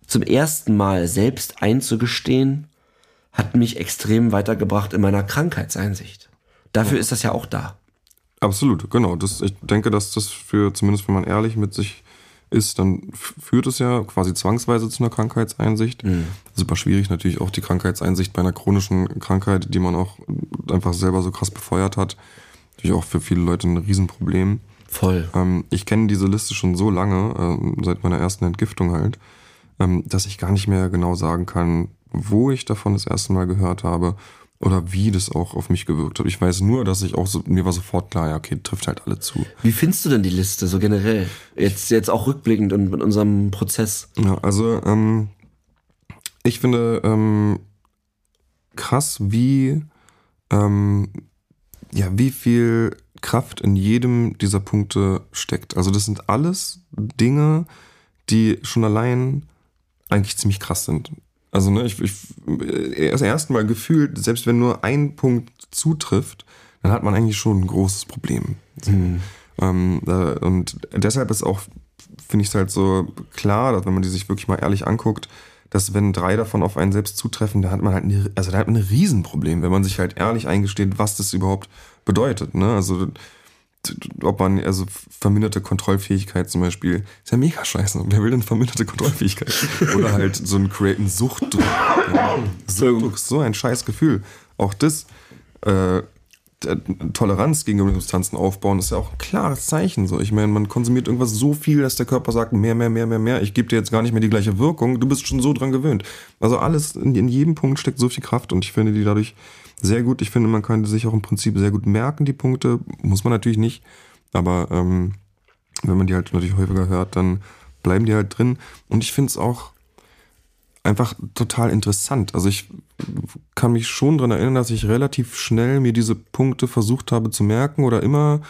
zum ersten Mal selbst einzugestehen, hat mich extrem weitergebracht in meiner Krankheitseinsicht. Dafür ist das ja auch da. Absolut, genau. Das, ich denke, dass das für, zumindest wenn man ehrlich mit sich ist, dann führt es ja quasi zwangsweise zu einer Krankheitseinsicht. Super schwierig natürlich auch die Krankheitseinsicht bei einer chronischen Krankheit, die man auch einfach selber so krass befeuert hat. Natürlich auch für viele Leute ein Riesenproblem. Voll. Ähm, ich kenne diese Liste schon so lange, ähm, seit meiner ersten Entgiftung halt, ähm, dass ich gar nicht mehr genau sagen kann, wo ich davon das erste Mal gehört habe oder wie das auch auf mich gewirkt hat. Ich weiß nur, dass ich auch so, mir war sofort klar, ja, okay, trifft halt alle zu. Wie findest du denn die Liste so generell? Jetzt, jetzt auch rückblickend und mit unserem Prozess. Ja, also ähm, ich finde ähm, krass, wie ähm, ja, wie viel Kraft in jedem dieser Punkte steckt. Also das sind alles Dinge, die schon allein eigentlich ziemlich krass sind. Also ne, ich, ich erst erst mal gefühlt, selbst wenn nur ein Punkt zutrifft, dann hat man eigentlich schon ein großes Problem. Ähm, äh, und deshalb ist auch, finde ich es halt so klar, dass wenn man die sich wirklich mal ehrlich anguckt, dass wenn drei davon auf einen selbst zutreffen, da hat man halt, eine, also da hat man ein Riesenproblem, wenn man sich halt ehrlich eingesteht, was das überhaupt bedeutet. Ne? Also ob man, also verminderte Kontrollfähigkeit zum Beispiel, ist ja mega scheiße. Wer will denn verminderte Kontrollfähigkeit? Oder halt so ein Create, ein Suchtdruck. Ja. Suchtdruck ist so ein scheiß Gefühl. Auch das, äh, Toleranz gegenüber Substanzen aufbauen, ist ja auch ein klares Zeichen. So, ich meine, man konsumiert irgendwas so viel, dass der Körper sagt, mehr, mehr, mehr, mehr, mehr. Ich gebe dir jetzt gar nicht mehr die gleiche Wirkung. Du bist schon so dran gewöhnt. Also alles in, in jedem Punkt steckt so viel Kraft und ich finde die dadurch sehr gut. Ich finde, man kann sich auch im Prinzip sehr gut merken, die Punkte. Muss man natürlich nicht. Aber ähm, wenn man die halt natürlich häufiger hört, dann bleiben die halt drin. Und ich finde es auch einfach total interessant. Also ich kann mich schon dran erinnern, dass ich relativ schnell mir diese Punkte versucht habe zu merken oder immer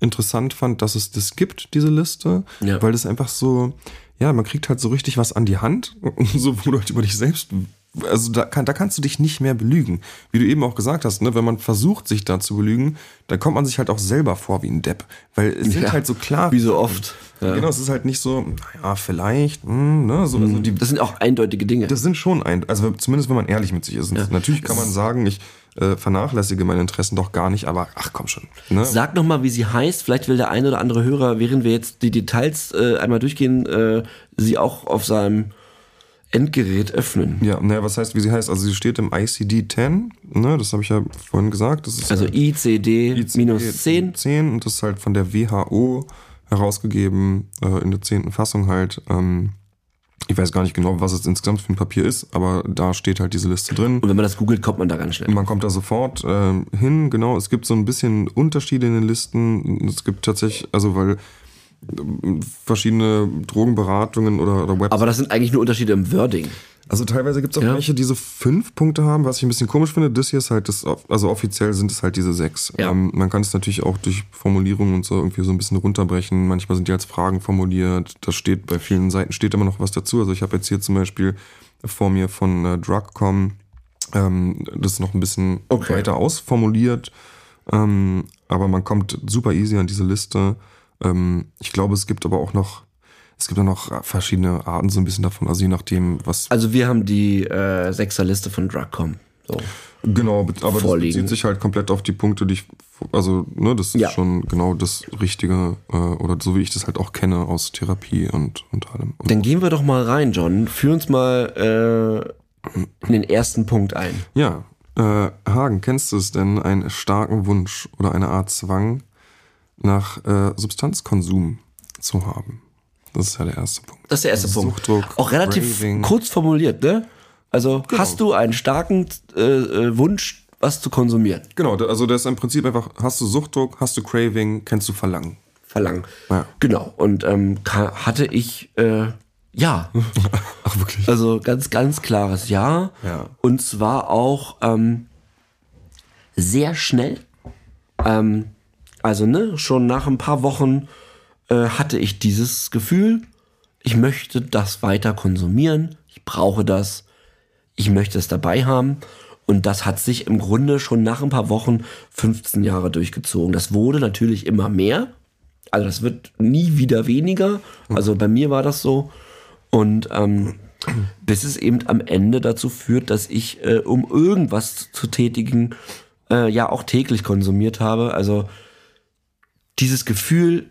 interessant fand, dass es das gibt, diese Liste, Ja. weil das einfach so, ja, man kriegt halt so richtig was an die Hand, so wo du halt über dich selbst, also da, kann, da kannst du dich nicht mehr belügen. Wie du eben auch gesagt hast, ne, wenn man versucht, sich da zu belügen, dann kommt man sich halt auch selber vor wie ein Depp, weil es sind Ja, halt so klar. Wie so oft. Ja. Genau, es ist halt nicht so, naja, vielleicht, hm, ne, so, also die Das sind auch eindeutige Dinge. das sind schon ein, also zumindest wenn man ehrlich mit sich ist. Natürlich kann man sagen, ich äh, vernachlässige meine Interessen doch gar nicht, aber ach komm schon. Ne? Sag noch mal, wie sie heißt. Vielleicht will der eine oder andere Hörer, während wir jetzt die Details äh, einmal durchgehen, äh, sie auch auf seinem Endgerät öffnen. Ja, naja, was heißt, wie sie heißt? Also sie steht im ICD-10, ne, das habe ich ja vorhin gesagt. Das ist Also ja ICD minus 10. 10 und das ist halt von der WHO herausgegeben, äh, in der zehnten Fassung halt. Ähm, ich weiß gar nicht genau, was es insgesamt für ein Papier ist, aber da steht halt diese Liste drin. Und wenn man das googelt, kommt man da ganz schnell. Man kommt da sofort ähm, hin, genau. Es gibt so ein bisschen Unterschiede in den Listen. Es gibt tatsächlich, also weil verschiedene Drogenberatungen oder, oder Websites. Aber das sind eigentlich nur Unterschiede im Wording. Also teilweise gibt es auch Ja. welche, die so fünf Punkte haben, was ich ein bisschen komisch finde. Das hier ist halt das, also offiziell sind es halt diese sechs. Ja. Ähm, man kann es natürlich auch durch Formulierungen und so irgendwie so ein bisschen runterbrechen. Manchmal sind die als Fragen formuliert. Da steht bei vielen Seiten steht immer noch was dazu. Also ich habe jetzt hier zum Beispiel vor mir von äh, Drugcom ähm, das noch ein bisschen Okay. weiter ausformuliert. Ähm, aber man kommt super easy an diese Liste. Ähm, ich glaube, es gibt aber auch noch, es gibt auch noch verschiedene Arten so ein bisschen davon, also je nachdem, was Also wir haben die äh, Sechserliste von Drugcom. So. Genau, be- aber vorliegen. das bezieht sich halt komplett auf die Punkte, die ich, also, ne, das ist Ja. schon genau das Richtige, äh, oder so wie ich das halt auch kenne aus Therapie und, und allem. Und Dann gehen wir doch mal rein, John. Führ uns mal äh, in den ersten Punkt ein. ja, äh, Hagen, kennst du es denn, einen starken Wunsch oder eine Art Zwang nach äh, Substanzkonsum zu haben? Das ist ja der erste Punkt. Das ist der erste Punkt. Suchtdruck, Auch relativ Craving. kurz formuliert, ne? Also hast du einen starken äh, äh, Wunsch, was zu konsumieren? Genau, also das ist im Prinzip einfach, hast du Suchtdruck, hast du Craving, kennst du Verlangen. Verlangen. Ja. Genau. Und ähm, hatte ich äh, ja. Ach, wirklich? Also ganz, ganz klares Ja. Ja. Und zwar auch ähm, sehr schnell. Ähm, also ne, schon nach ein paar Wochen äh, hatte ich dieses Gefühl, ich möchte das weiter konsumieren, ich brauche das, ich möchte es dabei haben. Und das hat sich im Grunde schon nach ein paar Wochen 15 Jahre durchgezogen. Das wurde natürlich immer mehr. Also das wird nie wieder weniger. Also bei mir war das so. Und ähm, bis es eben am Ende dazu führt, dass ich, äh, um irgendwas zu tätigen, äh, ja auch täglich konsumiert habe. Also dieses Gefühl,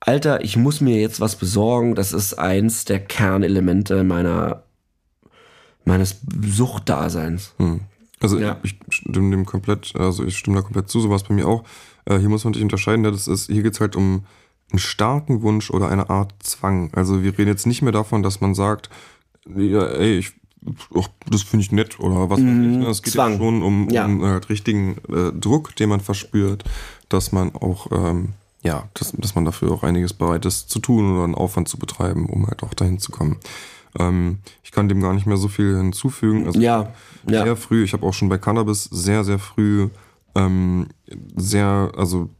Alter, ich muss mir jetzt was besorgen, das ist eins der Kernelemente meiner meines Suchtdaseins. Also Ja. ich stimme dem komplett, also ich stimme da komplett zu, so war es bei mir auch. Äh, hier muss man natürlich unterscheiden, ne, das ist, hier geht es halt um einen starken Wunsch oder eine Art Zwang. Also wir reden jetzt nicht mehr davon, dass man sagt, ja, ey, ich, ach, das finde ich nett oder was weiß ich. ne? Es geht Mhm. Zwang. ja schon um, Ja. um halt richtigen äh, Druck, den man verspürt, dass man auch, ähm, ja, dass, dass man dafür auch einiges bereit ist zu tun oder einen Aufwand zu betreiben, um halt auch dahin zu kommen. Ähm, ich kann dem gar nicht mehr so viel hinzufügen. Also Ja, ja. sehr früh, ich habe auch schon bei Cannabis sehr, sehr früh ähm, sehr, also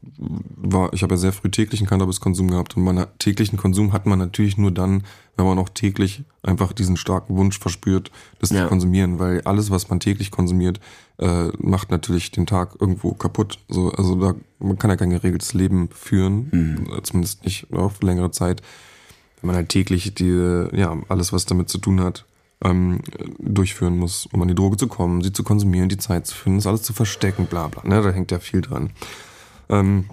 war, ich habe ja sehr früh täglichen Cannabiskonsum gehabt und meinen täglichen Konsum hat man natürlich nur dann, wenn man auch täglich einfach diesen starken Wunsch verspürt, das Ja. zu konsumieren, weil alles, was man täglich konsumiert, äh, macht natürlich den Tag irgendwo kaputt. So, also da, man kann ja kein geregeltes Leben führen, äh, zumindest nicht auf längere Zeit, wenn man halt täglich die, ja, alles, was damit zu tun hat, ähm, durchführen muss, um an die Droge zu kommen, sie zu konsumieren, die Zeit zu finden, das alles zu verstecken, bla bla. Ne? Da hängt ja viel dran. Ähm,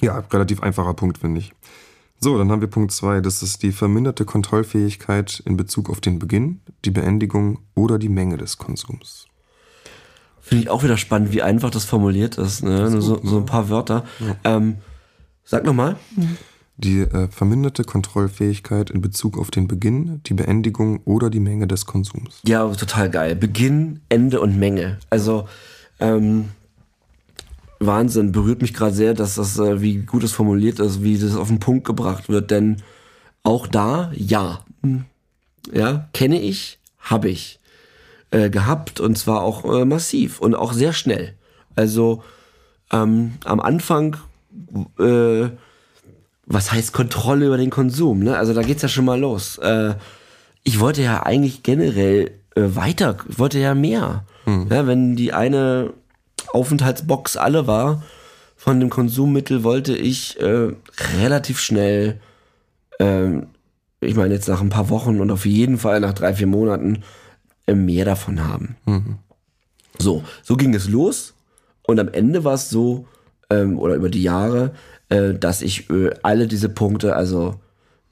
ja, relativ einfacher Punkt, finde ich. So, dann haben wir Punkt zwei. Das ist die verminderte Kontrollfähigkeit in Bezug auf den Beginn, die Beendigung oder die Menge des Konsums. Finde ich auch wieder spannend, wie einfach das formuliert ist. Ne? Nur so, so ein paar Wörter. Ähm, sag nochmal. Die äh, verminderte Kontrollfähigkeit in Bezug auf den Beginn, die Beendigung oder die Menge des Konsums. Ja, total geil. Beginn, Ende und Menge. Also, ähm, Wahnsinn, berührt mich gerade sehr, dass das, äh, wie gut es formuliert ist, wie das auf den Punkt gebracht wird. Denn auch da, ja. Ja, kenne ich, habe ich äh, gehabt und zwar auch äh, massiv und auch sehr schnell. Also ähm, am Anfang, äh, was heißt Kontrolle über den Konsum? Ne? Also da geht's ja schon mal los. Äh, ich wollte ja eigentlich generell äh, weiter, ich wollte ja mehr. Ja, wenn die eine Aufenthaltsbox alle war von dem Konsummittel, wollte ich äh, relativ schnell, ähm, ich meine jetzt nach ein paar Wochen und auf jeden Fall nach drei, vier Monaten äh, mehr davon haben. So, so ging es los und am Ende war es so, ähm, oder über die Jahre, äh, dass ich äh, alle diese Punkte, also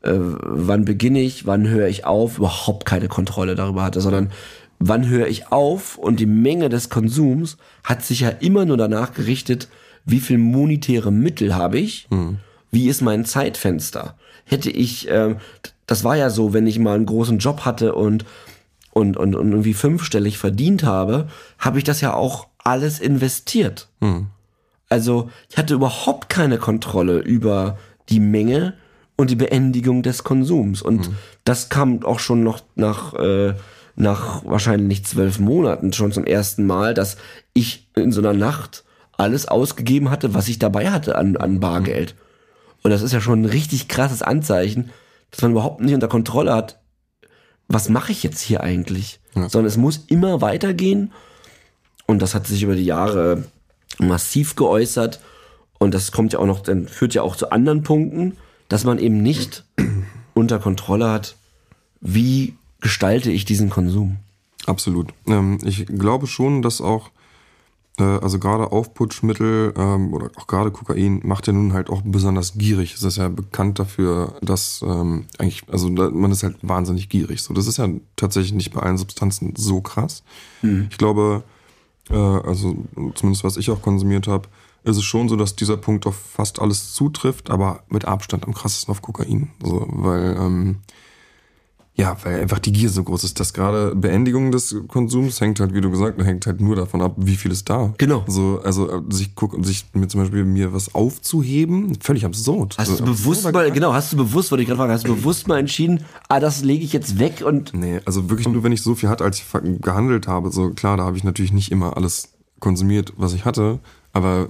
äh, wann beginne ich, wann höre ich auf, überhaupt keine Kontrolle darüber hatte, sondern wann höre ich auf und die Menge des Konsums hat sich ja immer nur danach gerichtet, wie viel monetäre Mittel habe ich, wie ist mein Zeitfenster. Hätte ich, ähm, das war ja so, wenn ich mal einen großen Job hatte und und, und, und irgendwie fünfstellig verdient habe, habe ich das ja auch alles investiert. Also ich hatte überhaupt keine Kontrolle über die Menge und die Beendigung des Konsums. Und das kam auch schon noch nach, äh, nach wahrscheinlich zwölf Monaten schon zum ersten Mal, dass ich in so einer Nacht alles ausgegeben hatte, was ich dabei hatte an, an Bargeld. Und das ist ja schon ein richtig krasses Anzeichen, dass man überhaupt nicht unter Kontrolle hat, was mache ich jetzt hier eigentlich? Sondern es muss immer weitergehen. Und das hat sich über die Jahre massiv geäußert. Und das kommt ja auch noch, dann führt ja auch zu anderen Punkten, dass man eben nicht unter Kontrolle hat, wie gestalte ich diesen Konsum. Absolut. Ähm, ich glaube schon, dass auch, äh, also gerade Aufputschmittel ähm, oder auch gerade Kokain macht ja nun halt auch besonders gierig. Es ist ja bekannt dafür, dass ähm, eigentlich, also da, man ist halt wahnsinnig gierig. So, das ist ja tatsächlich nicht bei allen Substanzen so krass. Ich glaube, also zumindest was ich auch konsumiert habe, ist es schon so, dass dieser Punkt auf fast alles zutrifft, aber mit Abstand am krassesten auf Kokain. So, weil, ähm, ja, weil einfach die Gier so groß ist, dass gerade Beendigung des Konsums hängt halt, wie du gesagt hast, hängt halt nur davon ab, wie viel ist da. Genau. So, also äh, sich gucken, sich mir zum Beispiel mir was aufzuheben, völlig absurd. Hast so, du bewusst mal, genau, hast du bewusst, wollte ich gerade fragen, hast du bewusst mal entschieden, ah, das lege ich jetzt weg und Nee, also wirklich nur, wenn ich so viel hatte, als ich gehandelt habe. So klar, da habe ich natürlich nicht immer alles konsumiert, was ich hatte, aber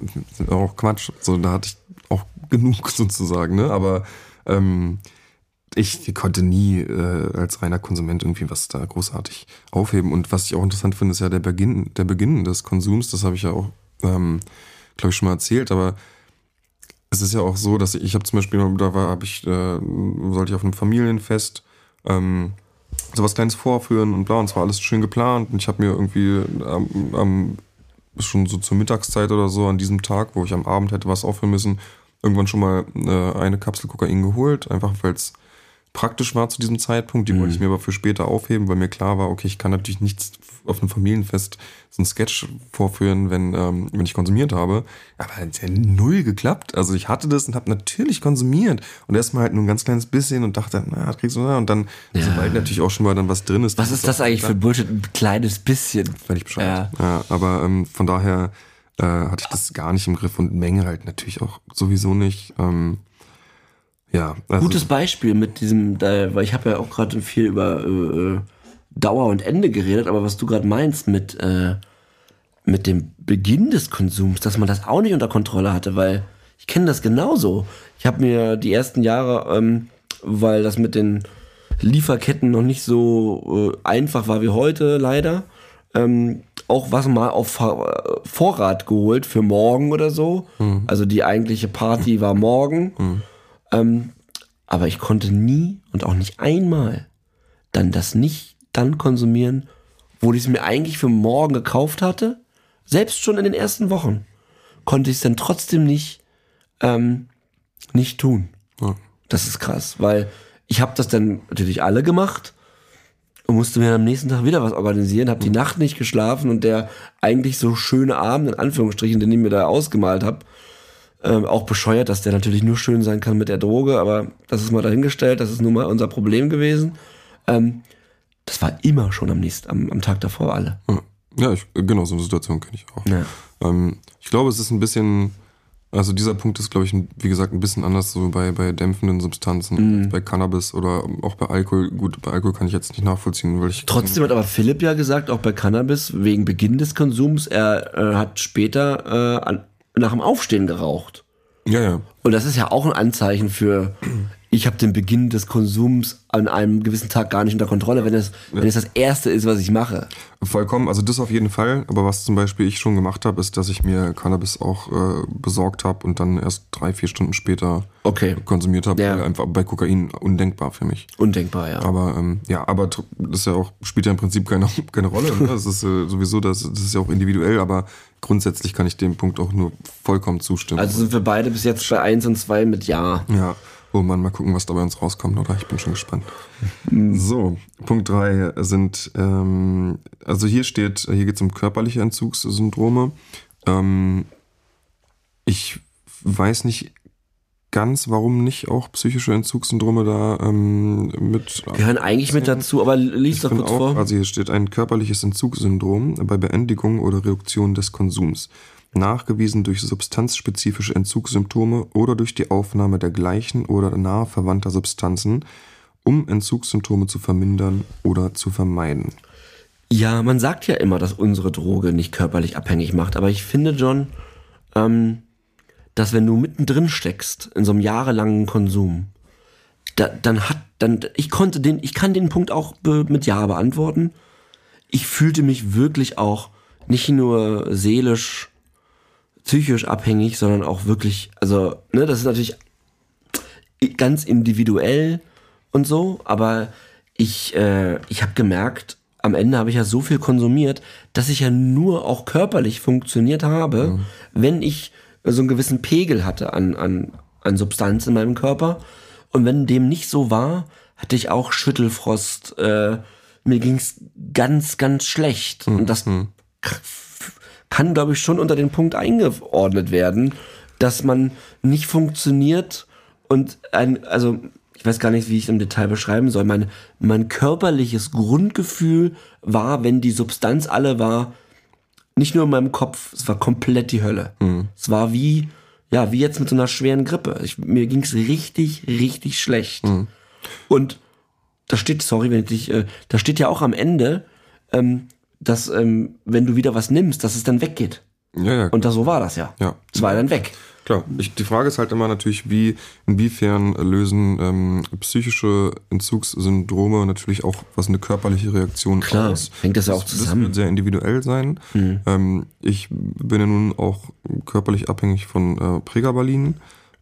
auch Quatsch. So, da hatte ich auch genug sozusagen, ne? Aber ähm, ich konnte nie äh, als reiner Konsument irgendwie was da großartig aufheben. Und was ich auch interessant finde, ist ja der Beginn, der Beginn des Konsums. Das habe ich ja auch, ähm, glaube ich, schon mal erzählt, aber es ist ja auch so, dass ich, ich habe zum Beispiel, da war, habe ich, äh, sollte ich auf einem Familienfest ähm, sowas Kleines vorführen und bla, und es war alles schön geplant und ich habe mir irgendwie am, am, schon so zur Mittagszeit oder so an diesem Tag, wo ich am Abend hätte was aufführen müssen, irgendwann schon mal äh, eine Kapsel Kokain geholt, einfach weil es praktisch war zu diesem Zeitpunkt. Die wollte ich mir aber für später aufheben, weil mir klar war, okay, ich kann natürlich nichts auf einem Familienfest so ein Sketch vorführen, wenn, ähm, wenn ich konsumiert habe. Aber es hat ja null geklappt. Also ich hatte das und habe natürlich konsumiert. Und erstmal halt nur ein ganz kleines bisschen und dachte, na, das kriegst du da. Und dann, sobald natürlich auch schon mal dann was drin ist. was ist das eigentlich für Bullshit? Ein kleines bisschen. Völlig Bescheid. Ja. Ja. aber ähm, von daher äh, hatte ich das gar nicht im Griff und Menge halt natürlich auch sowieso nicht. Ähm, ja, also, Gutes Beispiel mit diesem, weil ich habe ja auch gerade viel über äh, Dauer und Ende geredet, aber was du gerade meinst mit, äh, mit dem Beginn des Konsums, dass man das auch nicht unter Kontrolle hatte, weil ich kenne das genauso. Ich habe mir die ersten Jahre, ähm, weil das mit den Lieferketten noch nicht so äh, einfach war wie heute, leider, ähm, auch was mal auf Vor- Vorrat geholt für morgen oder so. Also die eigentliche Party war morgen. Ähm, aber ich konnte nie und auch nicht einmal dann das nicht dann konsumieren, wo ich es mir eigentlich für morgen gekauft hatte. Selbst schon in den ersten Wochen konnte ich es dann trotzdem nicht, ähm, nicht tun. Ja. Das ist krass, weil ich habe das dann natürlich alle gemacht und musste mir am nächsten Tag wieder was organisieren, habe die Nacht nicht geschlafen und der eigentlich so schöne Abend, in Anführungsstrichen, den ich mir da ausgemalt habe, ähm, auch bescheuert, dass der natürlich nur schön sein kann mit der Droge, aber das ist mal dahingestellt, das ist nun mal unser Problem gewesen. Ähm, das war immer schon am nächsten, am, am Tag davor alle. Ja, ich, genau, so eine Situation kenne ich auch. Ja. Ähm, ich glaube, es ist ein bisschen, also dieser Punkt ist, glaube ich, wie gesagt, ein bisschen anders so bei, bei dämpfenden Substanzen, als bei Cannabis oder auch bei Alkohol. Gut, bei Alkohol kann ich jetzt nicht nachvollziehen, weil ich. Trotzdem hat aber Philipp ja gesagt, auch bei Cannabis, wegen Beginn des Konsums, er äh, hat später äh, an, nach dem Aufstehen geraucht. Ja, ja. Und das ist ja auch ein Anzeichen für, ich habe den Beginn des Konsums an einem gewissen Tag gar nicht unter Kontrolle, wenn es, wenn es das Erste ist, was ich mache. Vollkommen, also das auf jeden Fall. Aber was zum Beispiel ich schon gemacht habe, ist, dass ich mir Cannabis auch äh, besorgt habe und dann erst drei, vier Stunden später Okay. konsumiert habe. Ja. Einfach bei Kokain undenkbar für mich. Undenkbar, ja. Aber ähm, ja, aber das ist ja auch, spielt ja im Prinzip keine, keine Rolle. Ne? Das ist äh, sowieso, das, das ist ja auch individuell, aber grundsätzlich kann ich dem Punkt auch nur vollkommen zustimmen. Also sind wir beide bis jetzt bei 1 und 2 mit Ja. ja, wo man mal gucken, was da bei uns rauskommt, oder? Ich bin schon gespannt. So, Punkt drei sind, ähm, also hier steht, hier geht es um körperliche Entzugssyndrome. Ähm, ich weiß nicht ganz, warum nicht auch psychische Entzugssyndrome da ähm, mit Gehören eigentlich mit dazu, aber lies doch kurz vor. Also hier steht ein körperliches Entzugssyndrom bei Beendigung oder Reduktion des Konsums. Nachgewiesen durch substanzspezifische Entzugssymptome oder durch die Aufnahme der gleichen oder nahe verwandter Substanzen, um Entzugssymptome zu vermindern oder zu vermeiden. Ja, man sagt ja immer, dass unsere Droge nicht körperlich abhängig macht, aber ich finde, John, ähm, dass wenn du mittendrin steckst in so einem jahrelangen Konsum, da, dann hat, dann, ich konnte den, ich kann den Punkt auch be, mit Ja beantworten. Ich fühlte mich wirklich auch nicht nur seelisch, psychisch abhängig, sondern auch wirklich, also, ne, das ist natürlich ganz individuell und so, aber ich, äh, ich habe gemerkt, am Ende habe ich ja so viel konsumiert, dass ich ja nur auch körperlich funktioniert habe, wenn ich so einen gewissen Pegel hatte an, an, an Substanz in meinem Körper. Und wenn dem nicht so war, hatte ich auch Schüttelfrost. Äh, mir ging's ganz, ganz schlecht. Und das k- kann, glaube ich, schon unter den Punkt eingeordnet werden, dass man nicht funktioniert und ein, also ich weiß gar nicht, wie ich es im Detail beschreiben soll. Mein, mein körperliches Grundgefühl war, wenn die Substanz alle war, nicht nur in meinem Kopf, es war komplett die Hölle. Mhm. Es war wie, ja, wie jetzt mit so einer schweren Grippe. Ich, mir ging es richtig, richtig schlecht. Mhm. Und da steht, sorry, wenn ich dich, äh, da steht ja auch am Ende, ähm, dass ähm, wenn du wieder was nimmst, dass es dann weggeht. Ja, ja. Und da so war das ja. Ja. Es war dann weg. Klar, ich, die Frage ist halt immer natürlich, wie, inwiefern lösen ähm, psychische Entzugssyndrome natürlich auch was eine körperliche Reaktion Klar, aus. hängt das ja auch zusammen. Das wird sehr individuell sein. Mhm. Ähm, ich bin ja nun auch körperlich abhängig von äh, Pregabalin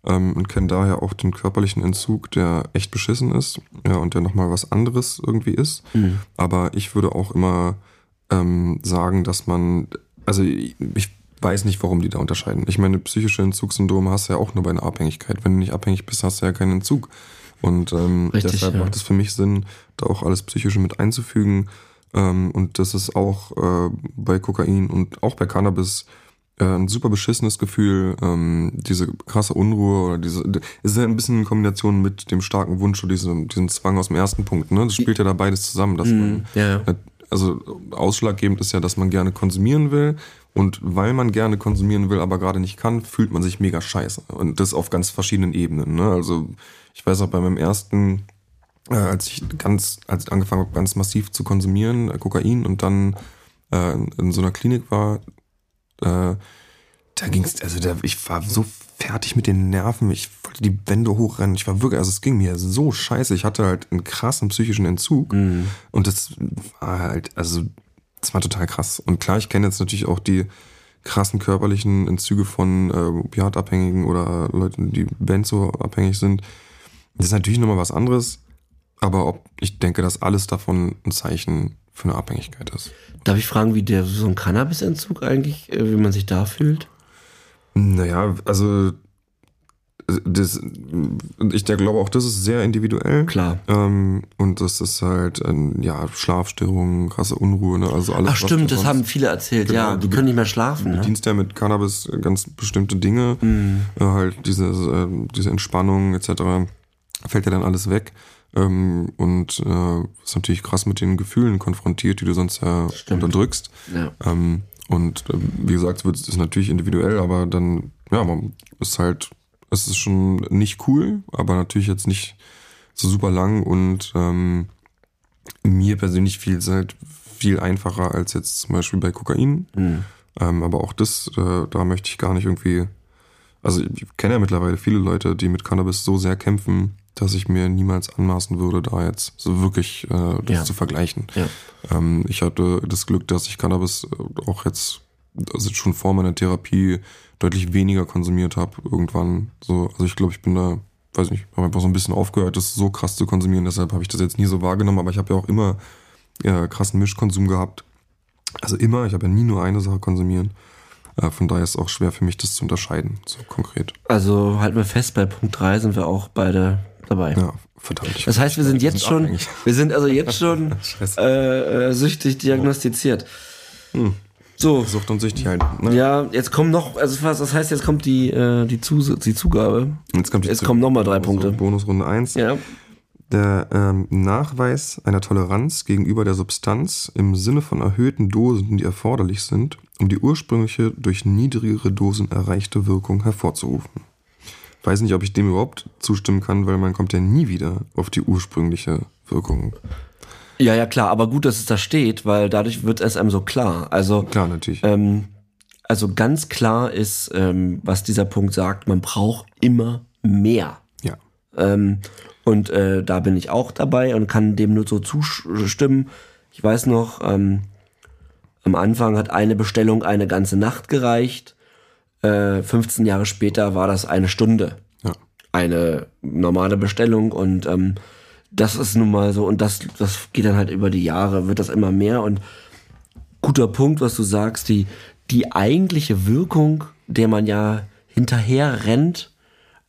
ähm, und kenne daher auch den körperlichen Entzug, der echt beschissen ist ja, und der nochmal was anderes irgendwie ist. Mhm. Aber ich würde auch immer ähm, sagen, dass man, also ich, ich weiß nicht, warum die da unterscheiden. Ich meine, psychische Entzugssyndrome hast du ja auch nur bei einer Abhängigkeit. Wenn du nicht abhängig bist, hast du ja keinen Entzug. Und ähm, Richtig, deshalb ja. macht es für mich Sinn, da auch alles Psychische mit einzufügen. Ähm, und das ist auch äh, bei Kokain und auch bei Cannabis äh, ein super beschissenes Gefühl, ähm, diese krasse Unruhe oder diese, es ist ja ein bisschen in Kombination mit dem starken Wunsch oder diesem, diesem Zwang aus dem ersten Punkt, ne? Das spielt ja da beides zusammen, dass man, Mhm. Ja, ja. Also ausschlaggebend ist ja, dass man gerne konsumieren will und weil man gerne konsumieren will, aber gerade nicht kann, fühlt man sich mega scheiße und das auf ganz verschiedenen Ebenen, ne? Also ich weiß auch bei meinem ersten äh, als ich ganz, als ich angefangen habe, ganz massiv zu konsumieren, äh, Kokain und dann äh, in so einer Klinik war, äh, da ging's, also da, ich war so fertig mit den Nerven, ich wollte die Wände hochrennen, ich war wirklich, also es ging mir so scheiße, ich hatte halt einen krassen psychischen Entzug Mhm. und das war halt, also das war total krass. Und klar, ich kenne jetzt natürlich auch die krassen körperlichen Entzüge von äh, Opiatabhängigen oder Leuten, die Benzo-abhängig sind. Das ist natürlich nochmal was anderes, aber ob, ich denke, dass alles davon ein Zeichen für eine Abhängigkeit ist. Darf ich fragen, wie der so ein Cannabisentzug eigentlich, äh, wie man sich da fühlt? Naja, also das, ich glaube auch, das ist sehr individuell. Klar. Ähm, und das ist halt, ähm, ja, Schlafstörungen, krasse Unruhe, ne? Also alles. Ach stimmt, das haben viele erzählt, Genau, ja. Die können nicht mehr schlafen. Du Ne? dienst ja mit Cannabis ganz bestimmte Dinge, Mhm. äh, halt diese, äh, diese Entspannung etc. fällt ja dann alles weg. Ähm, und äh, ist natürlich krass mit den Gefühlen konfrontiert, die du sonst ja Stimmt. unterdrückst. Ja. Ähm, und äh, wie gesagt, es ist natürlich individuell, aber dann, ja, man ist halt, es ist schon nicht cool, aber natürlich jetzt nicht so super lang und ähm, mir persönlich fiel es halt viel einfacher als jetzt zum Beispiel bei Kokain. Mhm. Ähm, aber auch das, äh, da möchte ich gar nicht irgendwie. Also ich kenne ja mittlerweile viele Leute, die mit Cannabis so sehr kämpfen, dass ich mir niemals anmaßen würde, da jetzt so wirklich äh, das Ja. zu vergleichen. Ja. Ähm, ich hatte das Glück, dass ich Cannabis äh, auch jetzt, also schon vor meiner Therapie, deutlich weniger konsumiert habe irgendwann. So, also ich glaube, ich bin da, weiß nicht, habe einfach so ein bisschen aufgehört, das so krass zu konsumieren. Deshalb habe ich das jetzt nie so wahrgenommen, aber ich habe ja auch immer äh, krassen Mischkonsum gehabt. Also immer, ich habe ja nie nur eine Sache konsumieren. Äh, von daher ist es auch schwer für mich, das zu unterscheiden, so konkret. Also halten wir fest, bei Punkt 3 sind wir auch beide dabei. Ja, verdammt. Das heißt, wir sind jetzt schon, abhängig. wir sind also jetzt schon äh, äh, süchtig diagnostiziert. So, Sucht und süchtig halt. Ne? ja, jetzt kommen noch, also was, das heißt, jetzt kommt die, äh, die, Zus die Zugabe. Jetzt kommt, die Jetzt kommen nochmal drei Punkte. Bonusrunde 1. Ja. Der ähm, Nachweis einer Toleranz gegenüber der Substanz im Sinne von erhöhten Dosen, die erforderlich sind, um die ursprüngliche durch niedrigere Dosen erreichte Wirkung hervorzurufen. Weiß nicht, ob ich dem überhaupt zustimmen kann, weil man kommt ja nie wieder auf die ursprüngliche Wirkung. Ja, ja, klar, aber gut, dass es da steht, weil dadurch wird es einem so klar. Also, Klar, natürlich. ähm, also ganz klar ist, ähm, was dieser Punkt sagt, man braucht immer mehr. ja. Ähm, und äh, da bin ich auch dabei und kann dem nur so zustimmen. Ich weiß noch, ähm, am Anfang hat eine Bestellung eine ganze Nacht gereicht. Äh, 15 Jahre später war das eine Stunde. Ja. Eine normale Bestellung und ähm, das ist nun mal so und das, das geht dann halt über die Jahre, wird das immer mehr und guter Punkt, was du sagst, die, die eigentliche Wirkung, der man ja hinterher rennt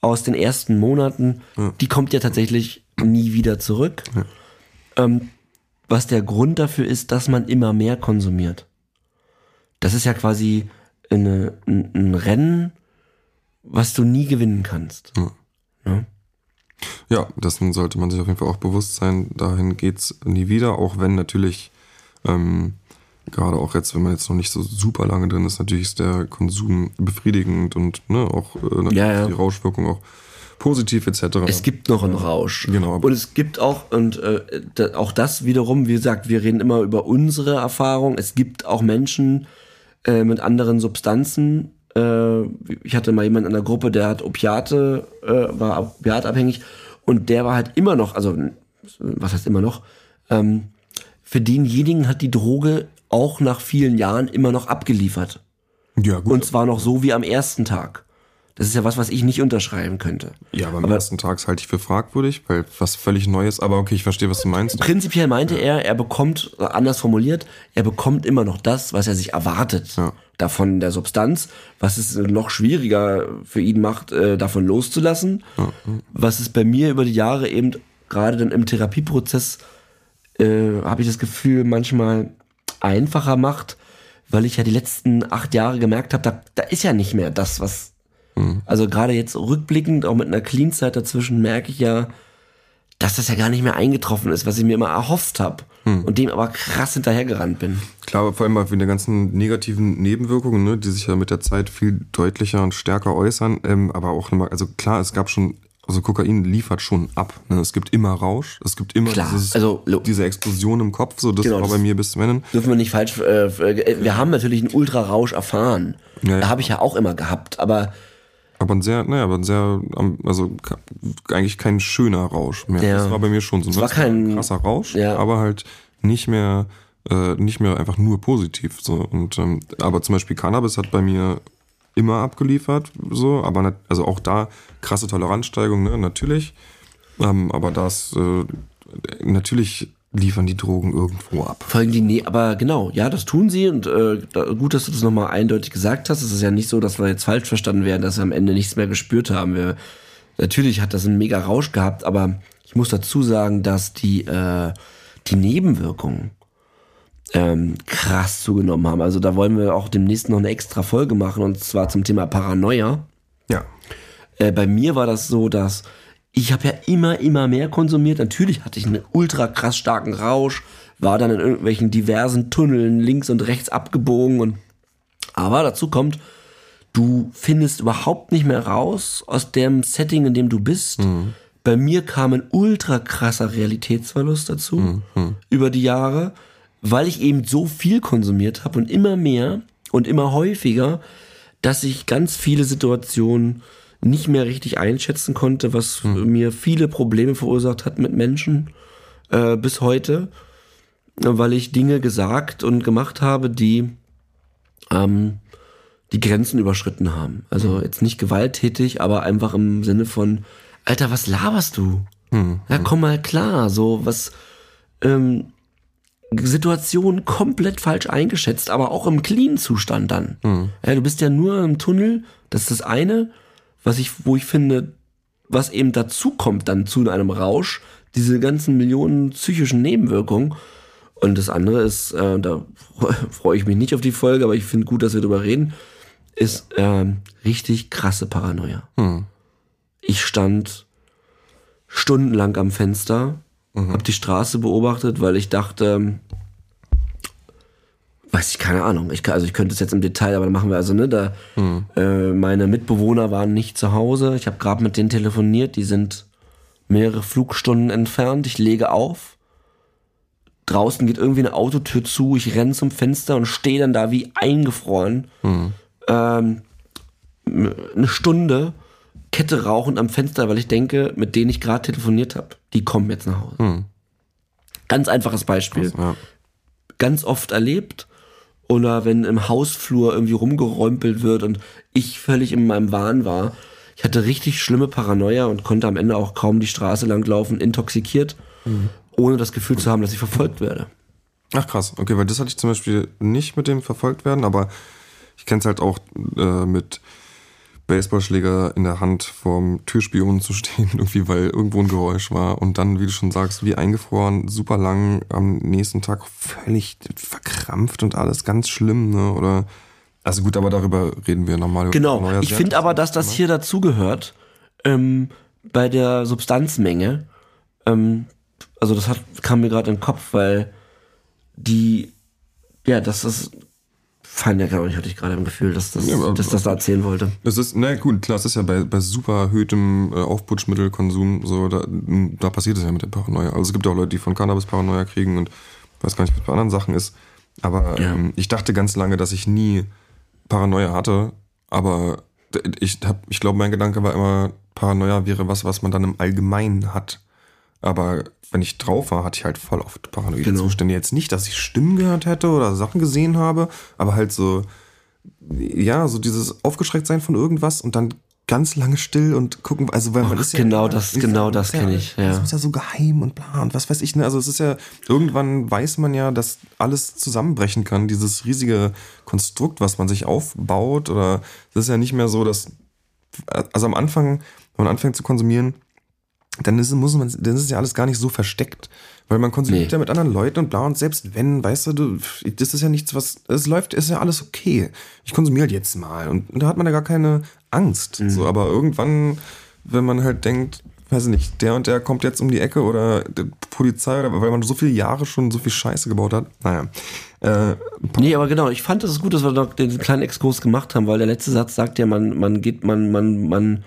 aus den ersten Monaten, die kommt ja tatsächlich nie wieder zurück. Ähm, was der Grund dafür ist, dass man immer mehr konsumiert. das ist ja quasi eine, ein, ein Rennen, was du nie gewinnen kannst. Ja. Ja, dessen sollte man sich auf jeden Fall auch bewusst sein. Dahin geht's nie wieder, auch wenn natürlich, ähm, gerade auch jetzt, wenn man jetzt noch nicht so super lange drin ist, natürlich ist der Konsum befriedigend und ne, auch äh, Ja, ja. die Rauschwirkung auch positiv etc. Es gibt noch einen Rausch. Genau. Und es gibt auch, und äh, da, auch das wiederum, wie gesagt, wir reden immer über unsere Erfahrung. Es gibt auch Menschen äh, mit anderen Substanzen. Äh, ich hatte mal jemanden in der Gruppe, der hat Opiate, äh, war opiatabhängig und der war halt immer noch, also was heißt immer noch, ähm, für denjenigen hat die Droge auch nach vielen Jahren immer noch abgeliefert. ja, gut. Und zwar noch so wie am ersten Tag. Das ist ja was, was ich nicht unterschreiben könnte. ja, aber am ersten Tag halte ich für fragwürdig, weil was völlig Neues, aber okay, ich verstehe, was du meinst. Prinzipiell meinte er, er bekommt, anders formuliert, er bekommt immer noch das, was er sich erwartet Ja. davon der Substanz, was es noch schwieriger für ihn macht, äh, davon loszulassen. Was es bei mir über die Jahre eben, gerade dann im Therapieprozess, äh, habe ich das Gefühl, manchmal einfacher macht, weil ich ja die letzten acht Jahre gemerkt habe, da, da ist ja nicht mehr das, was. Also gerade jetzt rückblickend, auch mit einer Clean-Zeit dazwischen, merke ich ja, dass das ja gar nicht mehr eingetroffen ist, was ich mir immer erhofft habe. Und dem aber krass hinterhergerannt bin. Klar, vor allem auch wegen der ganzen negativen Nebenwirkungen, ne, die sich ja mit der Zeit viel deutlicher und stärker äußern. Ähm, aber auch nochmal, also klar, es gab schon, also Kokain liefert schon ab. Ne? Es gibt immer Rausch, es gibt immer Klar, dieses, also, diese Explosion im Kopf. So, das Genau, war bei mir bis zum Ende. Dürfen wir nicht falsch, äh, äh, wir haben natürlich einen Ultrarausch erfahren. Ja, ja. Habe ich ja auch immer gehabt, aber Aber ein sehr, naja, aber ein sehr, also eigentlich kein schöner Rausch mehr. Ja. Das war bei mir schon so. ne? war Es kein- ein krasser Rausch, Ja. aber halt nicht mehr, äh, nicht mehr einfach nur positiv. So. Und, ähm, aber zum Beispiel Cannabis hat bei mir immer abgeliefert, so, aber nat- also auch da krasse Toleranzsteigung, ne, natürlich. Ähm, aber das, äh, natürlich liefern die Drogen irgendwo ab. folgen die, nee, aber genau, ja, das tun sie und äh, da, gut, dass du das nochmal eindeutig gesagt hast. Es ist ja nicht so, dass wir jetzt falsch verstanden werden, dass wir am Ende nichts mehr gespürt haben. Wir, natürlich hat das einen mega Rausch gehabt, aber ich muss dazu sagen, dass die, äh, die Nebenwirkungen ähm, krass zugenommen haben. Also da wollen wir auch demnächst noch eine extra Folge machen und zwar zum Thema Paranoia. Ja. Äh, bei mir war das so, dass ich habe ja immer, immer mehr konsumiert. Natürlich hatte ich einen ultra krass starken Rausch, war dann in irgendwelchen diversen Tunneln links und rechts abgebogen und aber dazu kommt, du findest überhaupt nicht mehr raus aus dem Setting, in dem du bist. Bei mir kam ein ultra krasser Realitätsverlust dazu über die Jahre, weil ich eben so viel konsumiert habe und immer mehr und immer häufiger, dass ich ganz viele Situationen nicht mehr richtig einschätzen konnte, was mir viele Probleme verursacht hat mit Menschen äh, bis heute, weil ich Dinge gesagt und gemacht habe, die ähm, die Grenzen überschritten haben. Also jetzt nicht gewalttätig, aber einfach im Sinne von, Alter, was laberst du? Ja, komm mal klar, so was ähm, Situation komplett falsch eingeschätzt, aber auch im clean Zustand dann. Ja, du bist ja nur im Tunnel, das ist das eine, was ich, wo ich finde, was eben dazu kommt dann zu einem Rausch, diese ganzen Millionen psychischen Nebenwirkungen. Und das andere ist, äh, da freue ich mich nicht auf die Folge, aber ich finde gut, dass wir darüber reden, ist ähm, richtig krasse Paranoia. Ich stand stundenlang am Fenster, hab die Straße beobachtet, weil ich dachte, weiß ich keine Ahnung, ich, also ich könnte es jetzt im Detail, aber dann machen wir also, ne, da äh, meine Mitbewohner waren nicht zu Hause, ich habe gerade mit denen telefoniert, die sind mehrere Flugstunden entfernt, ich lege auf, draußen geht irgendwie eine Autotür zu, ich renne zum Fenster und stehe dann da wie eingefroren. Ähm, eine Stunde Kette rauchend am Fenster, weil ich denke, mit denen ich gerade telefoniert habe, die kommen jetzt nach Hause. Ganz einfaches Beispiel. Ja. Ganz oft erlebt. Oder wenn im Hausflur irgendwie rumgeräumpelt wird und ich völlig in meinem Wahn war. Ich hatte richtig schlimme Paranoia und konnte am Ende auch kaum die Straße lang laufen, intoxikiert, ohne das Gefühl zu haben, dass ich verfolgt werde. Ach krass, okay, weil das hatte ich zum Beispiel nicht mit dem verfolgt werden, aber ich kenne es halt auch äh, mit Baseballschläger in der Hand vorm Türspion zu stehen, irgendwie, weil irgendwo ein Geräusch war und dann, wie du schon sagst, wie eingefroren, super lang, am nächsten Tag völlig verkrampft und alles ganz schlimm, ne? Oder also gut, aber darüber reden wir nochmal. Genau. Ich finde aber, dass das hier dazugehört, ähm, bei der Substanzmenge. Ähm, also das hat, kam mir gerade in den Kopf, weil die, ja, das ist ja, glaube ich, hatte ich gerade im Gefühl, dass das, ja, dass das da erzählen wollte. Es ist, na gut, klar, es ist ja bei, bei super erhöhtem äh, Aufputschmittelkonsum, so, da, da passiert es ja mit der Paranoia. Also es gibt auch Leute, die von Cannabis Paranoia kriegen und weiß gar nicht, was bei anderen Sachen ist. Aber ja. ähm, ich dachte ganz lange, dass ich nie Paranoia hatte, aber ich hab, ich glaube, mein Gedanke war immer, Paranoia wäre was, was man dann im Allgemeinen hat. Aber wenn ich drauf war, hatte ich halt voll oft paranoide genau. Zustände. Jetzt nicht, dass ich Stimmen gehört hätte oder Sachen gesehen habe, aber halt so, ja, so dieses Aufgeschreckt von irgendwas und dann ganz lange still und gucken, also weil man ist ja genau das, genau das kenne ich. Ja. Das ist ja so geheim und bla und was weiß ich. Ne? Also es ist ja irgendwann weiß man ja, dass alles zusammenbrechen kann. Dieses riesige Konstrukt, was man sich aufbaut, oder es ist ja nicht mehr so, dass also am Anfang, wenn man anfängt zu konsumieren, dann ist, muss man, dann ist es ja alles gar nicht so versteckt. Weil man konsumiert nee. ja mit anderen Leuten und bla und selbst wenn, weißt du, du, das ist ja nichts, was, es läuft, ist ja alles okay. Ich konsumiere halt jetzt mal und, und da hat man ja gar keine Angst. Mhm. So, aber irgendwann, wenn man halt denkt, weiß ich nicht, der und der kommt jetzt um die Ecke oder die Polizei oder weil man so viele Jahre schon so viel Scheiße gebaut hat. Naja. Äh, nee, aber genau, ich fand es gut, dass wir noch den kleinen Exkurs gemacht haben, weil der letzte Satz sagt ja, man, man geht, man, man, man,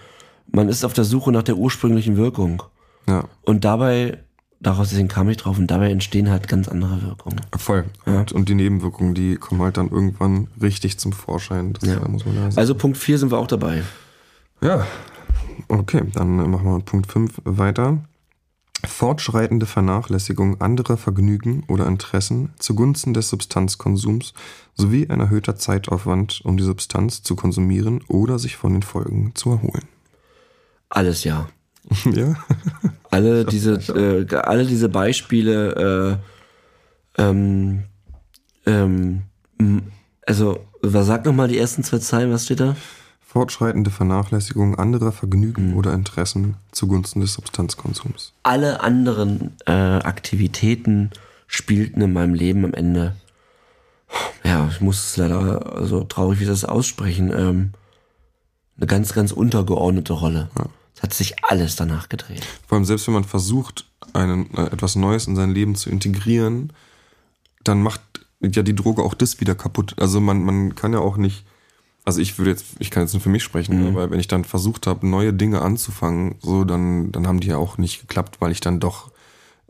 man ist auf der Suche nach der ursprünglichen Wirkung. Ja. Und dabei, daraus deswegen kam ich drauf, und dabei entstehen halt ganz andere Wirkungen. Voll. Ja. Und, und, die Nebenwirkungen, die kommen halt dann irgendwann richtig zum Vorschein. Das ja. muss man da sagen. Also Punkt 4 sind wir auch dabei. Ja. Okay, dann machen wir Punkt 5 weiter. Fortschreitende Vernachlässigung anderer Vergnügen oder Interessen zugunsten des Substanzkonsums sowie ein erhöhter Zeitaufwand, um die Substanz zu konsumieren oder sich von den Folgen zu erholen. Alles ja. Ja. alle diese, äh, alle diese Beispiele, äh, ähm, ähm, also, sag nochmal die ersten zwei Zeilen, was steht da? Fortschreitende Vernachlässigung anderer Vergnügen mhm. oder Interessen zugunsten des Substanzkonsums. Alle anderen äh, Aktivitäten spielten in meinem Leben am Ende, ja, ich muss es leider so traurig wie das aussprechen, ähm, eine ganz, ganz untergeordnete Rolle. Ja. Es hat sich alles danach gedreht. Vor allem selbst wenn man versucht, einen, äh, etwas Neues in sein Leben zu integrieren, dann macht ja die Droge auch das wieder kaputt. Also man, man kann ja auch nicht, also ich würde jetzt, ich kann jetzt nur für mich sprechen, mhm. aber wenn ich dann versucht habe, neue Dinge anzufangen, so, dann, dann haben die ja auch nicht geklappt, weil ich dann doch,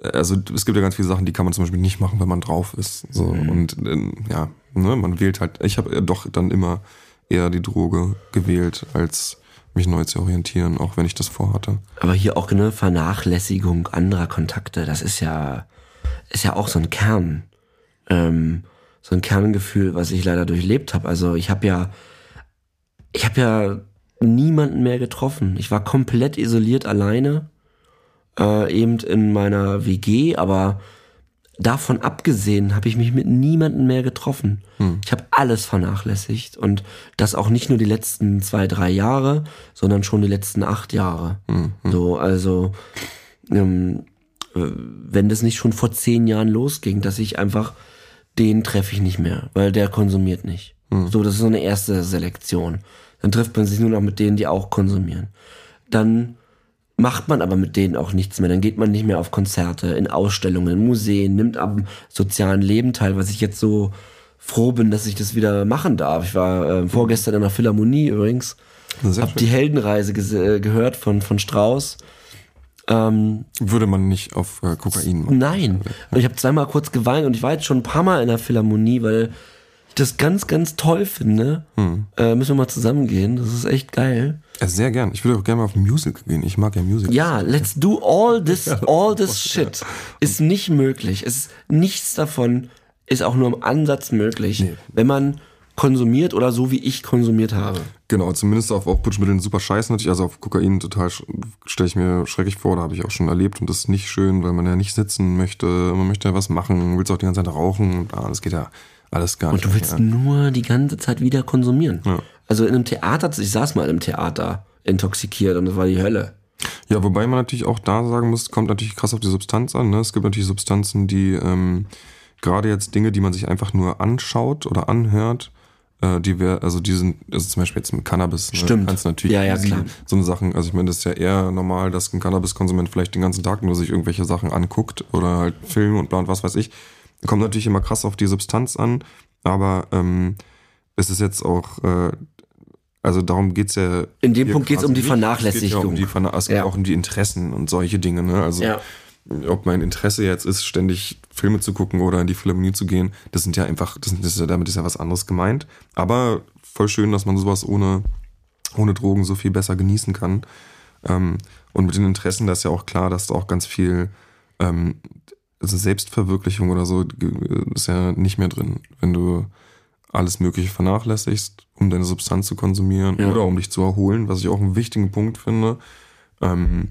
äh, also es gibt ja ganz viele Sachen, die kann man zum Beispiel nicht machen, wenn man drauf ist. So. Mhm. Und äh, ja, ne, man wählt halt, ich habe doch dann immer eher die Droge gewählt, als mich neu zu orientieren, auch wenn ich das vorhatte. Aber hier auch eine Vernachlässigung anderer Kontakte, das ist ja, ist ja auch so ein Kern, ähm, so ein Kerngefühl, was ich leider durchlebt habe. Also ich habe ja, ich habe ja niemanden mehr getroffen. Ich war komplett isoliert alleine, äh, eben in meiner WG, aber davon abgesehen habe ich mich mit niemandem mehr getroffen. Hm. Ich habe alles vernachlässigt und das auch nicht nur die letzten zwei, drei Jahre, sondern schon die letzten acht Jahre. Hm. Hm. So, also ähm, äh, wenn das nicht schon vor zehn Jahren losging, dass ich einfach den treffe ich nicht mehr, weil der konsumiert nicht. Hm. So, das ist so eine erste Selektion. Dann trifft man sich nur noch mit denen, die auch konsumieren. Dann macht man aber mit denen auch nichts mehr. Dann geht man nicht mehr auf Konzerte, in Ausstellungen, in Museen, nimmt am sozialen Leben teil, was ich jetzt so froh bin, dass ich das wieder machen darf. Ich war äh, vorgestern in einer Philharmonie übrigens, hab die Heldenreise äh, gehört von, von Strauss. Ähm, Würde man nicht auf äh, Kokain machen? Nein. Und ich habe zweimal kurz geweint und ich war jetzt schon ein paar Mal in der Philharmonie, weil das ganz, ganz toll finde. Hm. Äh, müssen wir mal zusammengehen. Das ist echt geil. Ja, sehr gern. Ich würde auch gerne mal auf Musical gehen. Ich mag ja Musicals. Ja, let's do all this, all this shit. Ist nicht möglich. Es ist nichts davon ist auch nur im Ansatz möglich, nee. wenn man konsumiert oder so wie ich konsumiert habe. Genau, zumindest auf Aufputschmitteln super scheiße natürlich. Also auf Kokain total stelle ich mir schrecklich vor, da habe ich auch schon erlebt und das ist nicht schön, weil man ja nicht sitzen möchte, man möchte ja was machen, willst auch die ganze Zeit rauchen und ah, das geht ja alles gar nicht. Und du willst mehr. nur die ganze Zeit wieder konsumieren. Ja. Also in einem Theater, ich saß mal einem Theater intoxikiert und das war die Hölle. Ja, wobei man natürlich auch da sagen muss, kommt natürlich krass auf die Substanz an. Ne? Es gibt natürlich Substanzen, die ähm, gerade jetzt Dinge, die man sich einfach nur anschaut oder anhört, äh, die wir, also die sind, also zum Beispiel jetzt mit Cannabis, ne? Stimmt. kannst natürlich Ja, ja, klar. so eine Sachen, also ich meine, das ist ja eher normal, dass ein Cannabiskonsument vielleicht den ganzen Tag nur sich irgendwelche Sachen anguckt oder halt Filme und bla und was weiß ich. Kommt natürlich immer krass auf die Substanz an, aber ähm, es ist jetzt auch, äh, also darum geht's ja. In dem Punkt geht's um quasi die. Es geht ja Vernachlässigung. um die Verna es geht Ja. auch um die Interessen und solche Dinge, ne? Also Ja. ob mein Interesse jetzt ist, ständig Filme zu gucken oder in die Philharmonie zu gehen, das sind ja einfach, das ist ja, damit ist ja was anderes gemeint. Aber voll schön, dass man sowas ohne, ohne Drogen so viel besser genießen kann. Ähm, und mit den Interessen, da ist ja auch klar, dass da auch ganz viel ähm, also Selbstverwirklichung oder so ge- ist ja nicht mehr drin. Wenn du alles Mögliche vernachlässigst, um deine Substanz zu konsumieren Ja. oder um dich zu erholen, was ich auch einen wichtigen Punkt finde. Ähm,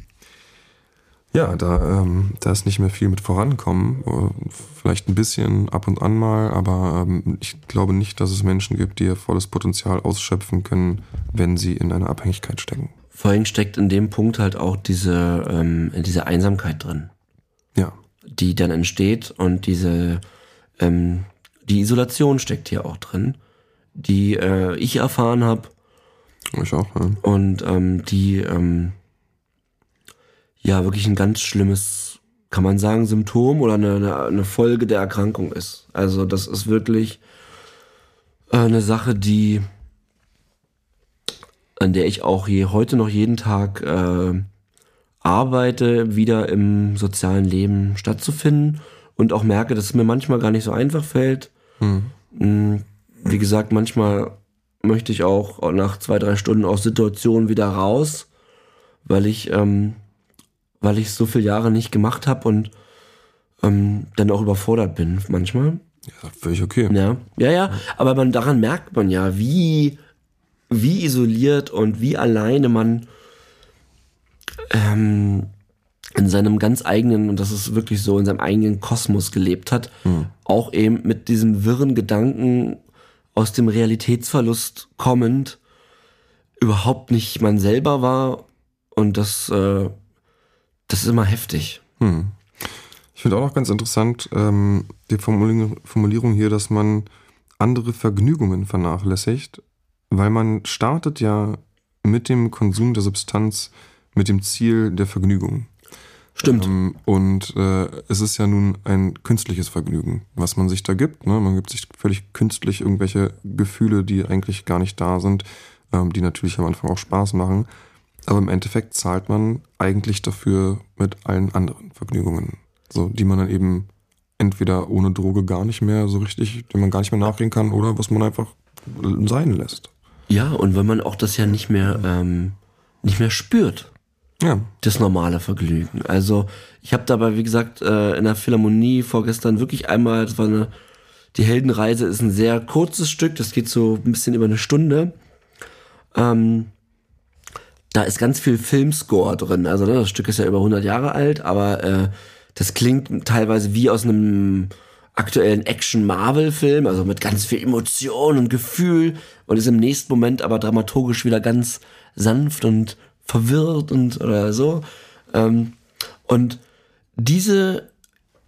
ja, da, ähm, da ist nicht mehr viel mit vorankommen. Äh, Vielleicht ein bisschen ab und an mal, aber ähm, ich glaube nicht, dass es Menschen gibt, die ihr volles Potenzial ausschöpfen können, wenn sie in einer Abhängigkeit stecken. Vor allem steckt in dem Punkt halt auch diese, ähm, diese Einsamkeit drin, Ja. Die dann entsteht und diese, ähm, die Isolation steckt hier auch drin, die äh, ich erfahren habe Ich auch, ja. und ähm, die ähm, ja wirklich ein ganz schlimmes, kann man sagen, Symptom oder eine, eine, Folge der Erkrankung ist. Also das ist wirklich äh, eine Sache, die an der ich auch je, heute noch jeden Tag äh, arbeite, wieder im sozialen Leben stattzufinden und auch merke, dass es mir manchmal gar nicht so einfach fällt. Mm, Wie gesagt, manchmal möchte ich auch nach zwei, drei Stunden aus Situationen wieder raus, weil ich, ähm, weil ich so viele Jahre nicht gemacht habe und ähm, dann auch überfordert bin manchmal. Ja, völlig okay. Ja, ja, ja. Aber man, daran merkt man ja, wie, wie isoliert und wie alleine man ähm, in seinem ganz eigenen, und das ist wirklich so, in seinem eigenen Kosmos gelebt hat. Auch eben mit diesem wirren Gedanken aus dem Realitätsverlust kommend überhaupt nicht man selber war. Und das, äh, das ist immer heftig. Hm. Ich finde auch noch ganz interessant ähm, die Formulierung hier, dass man andere Vergnügungen vernachlässigt, weil man startet ja mit dem Konsum der Substanz mit dem Ziel der Vergnügung. Stimmt. Ähm, und äh, es ist ja nun ein künstliches Vergnügen, was man sich da gibt. Ne? Man gibt sich völlig künstlich irgendwelche Gefühle, die eigentlich gar nicht da sind, ähm, die natürlich am Anfang auch Spaß machen. Aber im Endeffekt zahlt man eigentlich dafür mit allen anderen Vergnügungen. So, die man dann eben entweder ohne Droge gar nicht mehr so richtig, dem man gar nicht mehr nachgehen kann, oder was man einfach sein lässt. Ja, und wenn man auch das ja nicht mehr, ähm, nicht mehr spürt. Ja. das normale Vergnügen. Also ich habe dabei, wie gesagt, äh, in der Philharmonie vorgestern wirklich einmal, das war eine, die Heldenreise ist ein sehr kurzes Stück, das geht so ein bisschen über eine Stunde. Ähm, da ist ganz viel Filmscore drin. Also ne, das Stück ist ja über 100 Jahre alt, aber äh, das klingt teilweise wie aus einem aktuellen Action-Marvel-Film, also mit ganz viel Emotion und Gefühl und ist im nächsten Moment aber dramaturgisch wieder ganz sanft und verwirrt und oder so. Ähm, und diese,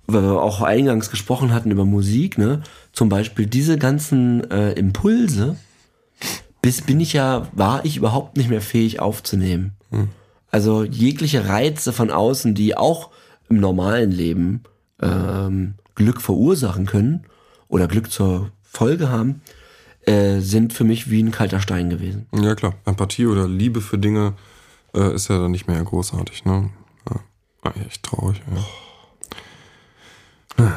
weil wir auch eingangs gesprochen hatten über Musik, ne, zum Beispiel diese ganzen äh, Impulse, bis bin ich ja, war ich überhaupt nicht mehr fähig aufzunehmen. Also jegliche Reize von außen, die auch im normalen Leben ähm, Glück verursachen können oder Glück zur Folge haben, äh, sind für mich wie ein kalter Stein gewesen. Ja, klar. Empathie oder Liebe für Dinge äh, ist ja dann nicht mehr großartig, ne? Ja. Echt traurig, ja.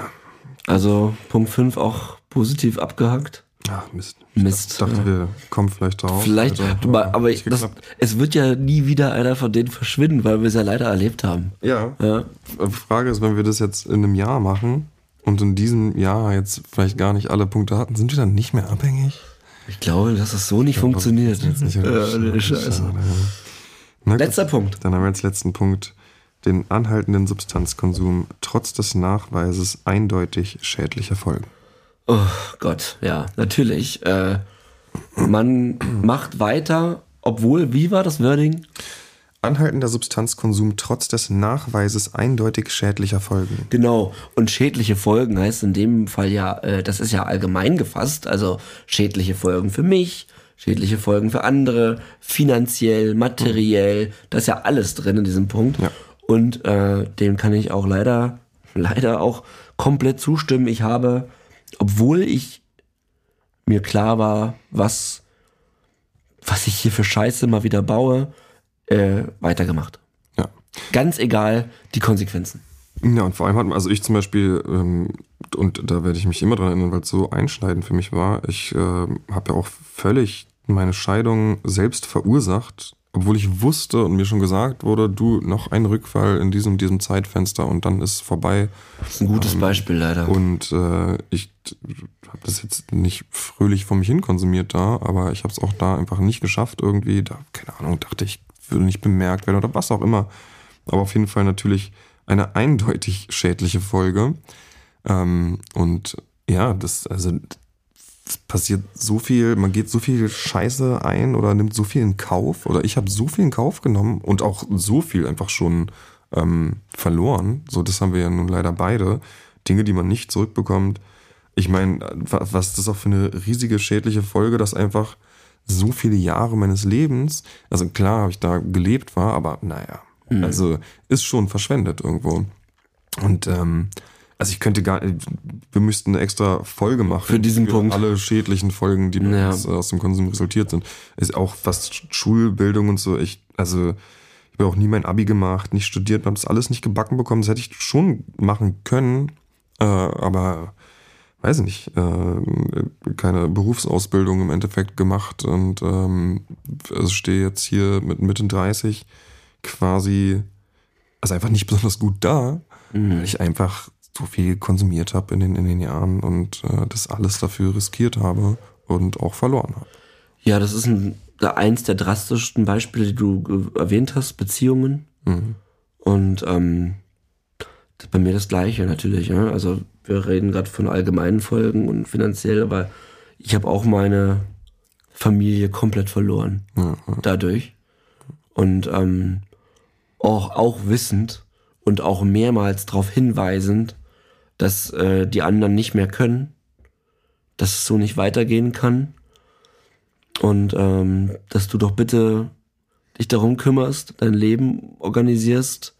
Also Punkt 5 auch positiv abgehakt. Ah, Mist. Mist, Ich dachte, ja. wir kommen vielleicht drauf. Vielleicht, aber, aber das, es wird ja nie wieder einer von denen verschwinden, weil wir es ja leider erlebt haben. ja. Ja. Die Frage ist, wenn wir das jetzt in einem Jahr machen und in diesem Jahr jetzt vielleicht gar nicht alle Punkte hatten, sind wir dann nicht mehr abhängig? Ich glaube, dass es so nicht funktioniert. Jetzt nicht, Ja, nee, scheiße. Na gut, Letzter Punkt. Dann haben wir als letzten Punkt den anhaltenden Substanzkonsum trotz des Nachweises eindeutig schädlicher Folgen. Oh Gott, ja, natürlich. Äh, man macht weiter, obwohl, wie war das Wording? Anhaltender Substanzkonsum trotz des Nachweises eindeutig schädlicher Folgen. Genau. Und schädliche Folgen heißt in dem Fall ja, äh, das ist ja allgemein gefasst, also schädliche Folgen für mich, schädliche Folgen für andere, finanziell, materiell, das ist ja alles drin in diesem Punkt. Ja. Und äh, dem kann ich auch leider, leider auch komplett zustimmen. Ich habe, obwohl ich mir klar war, was, was ich hier für Scheiße mal wieder baue, äh, weitergemacht. Ja. Ganz egal die Konsequenzen. Ja, und vor allem hat man, also ich zum Beispiel, ähm, und da werde ich mich immer dran erinnern, weil es so einschneidend für mich war, ich äh, habe ja auch völlig meine Scheidung selbst verursacht, obwohl ich wusste und mir schon gesagt wurde, du, noch ein Rückfall in diesem, diesem Zeitfenster und dann ist vorbei. Das ist ein gutes Beispiel leider. Und äh, ich habe das jetzt nicht fröhlich vor mich hin konsumiert da, aber ich habe es auch da einfach nicht geschafft irgendwie. Da, keine Ahnung, dachte ich, würde nicht bemerkt werden oder was auch immer. Aber auf jeden Fall natürlich eine eindeutig schädliche Folge. Ähm, und ja, das, also es passiert so viel, man geht so viel Scheiße ein oder nimmt so viel in Kauf oder ich habe so viel in Kauf genommen und auch so viel einfach schon ähm, verloren. So, das haben wir ja nun leider beide. Dinge, die man nicht zurückbekommt. Ich meine, was ist das auch für eine riesige schädliche Folge, dass einfach so viele Jahre meines Lebens, also klar habe ich da gelebt war, aber naja, mhm. also ist schon verschwendet irgendwo. Und ähm, also ich könnte gar, wir müssten eine extra Folge machen für diesen für Punkt. Alle schädlichen Folgen, die ja. aus, aus, dem Konsum resultiert sind, ist auch fast Schulbildung und so. Ich, also ich habe auch nie mein Abi gemacht, nicht studiert, habe das alles nicht gebacken bekommen. Das hätte ich schon machen können, äh, aber weiß ich nicht, äh, keine Berufsausbildung im Endeffekt gemacht und ähm, also stehe jetzt hier mit Mitte 30 quasi, also einfach nicht besonders gut da, mhm. weil ich einfach so viel konsumiert habe in den, in den Jahren und äh, das alles dafür riskiert habe und auch verloren habe. Ja, das ist ein, eins der drastischsten Beispiele, die du erwähnt hast, Beziehungen. Mhm. Und ähm, bei mir das Gleiche natürlich. Ja? Also wir reden gerade von allgemeinen Folgen und finanziell, aber ich habe auch meine Familie komplett verloren ja. dadurch. Und ähm, auch, auch wissend und auch mehrmals darauf hinweisend, dass äh, die anderen nicht mehr können, dass es so nicht weitergehen kann und ähm, dass du doch bitte dich darum kümmerst, dein Leben organisierst,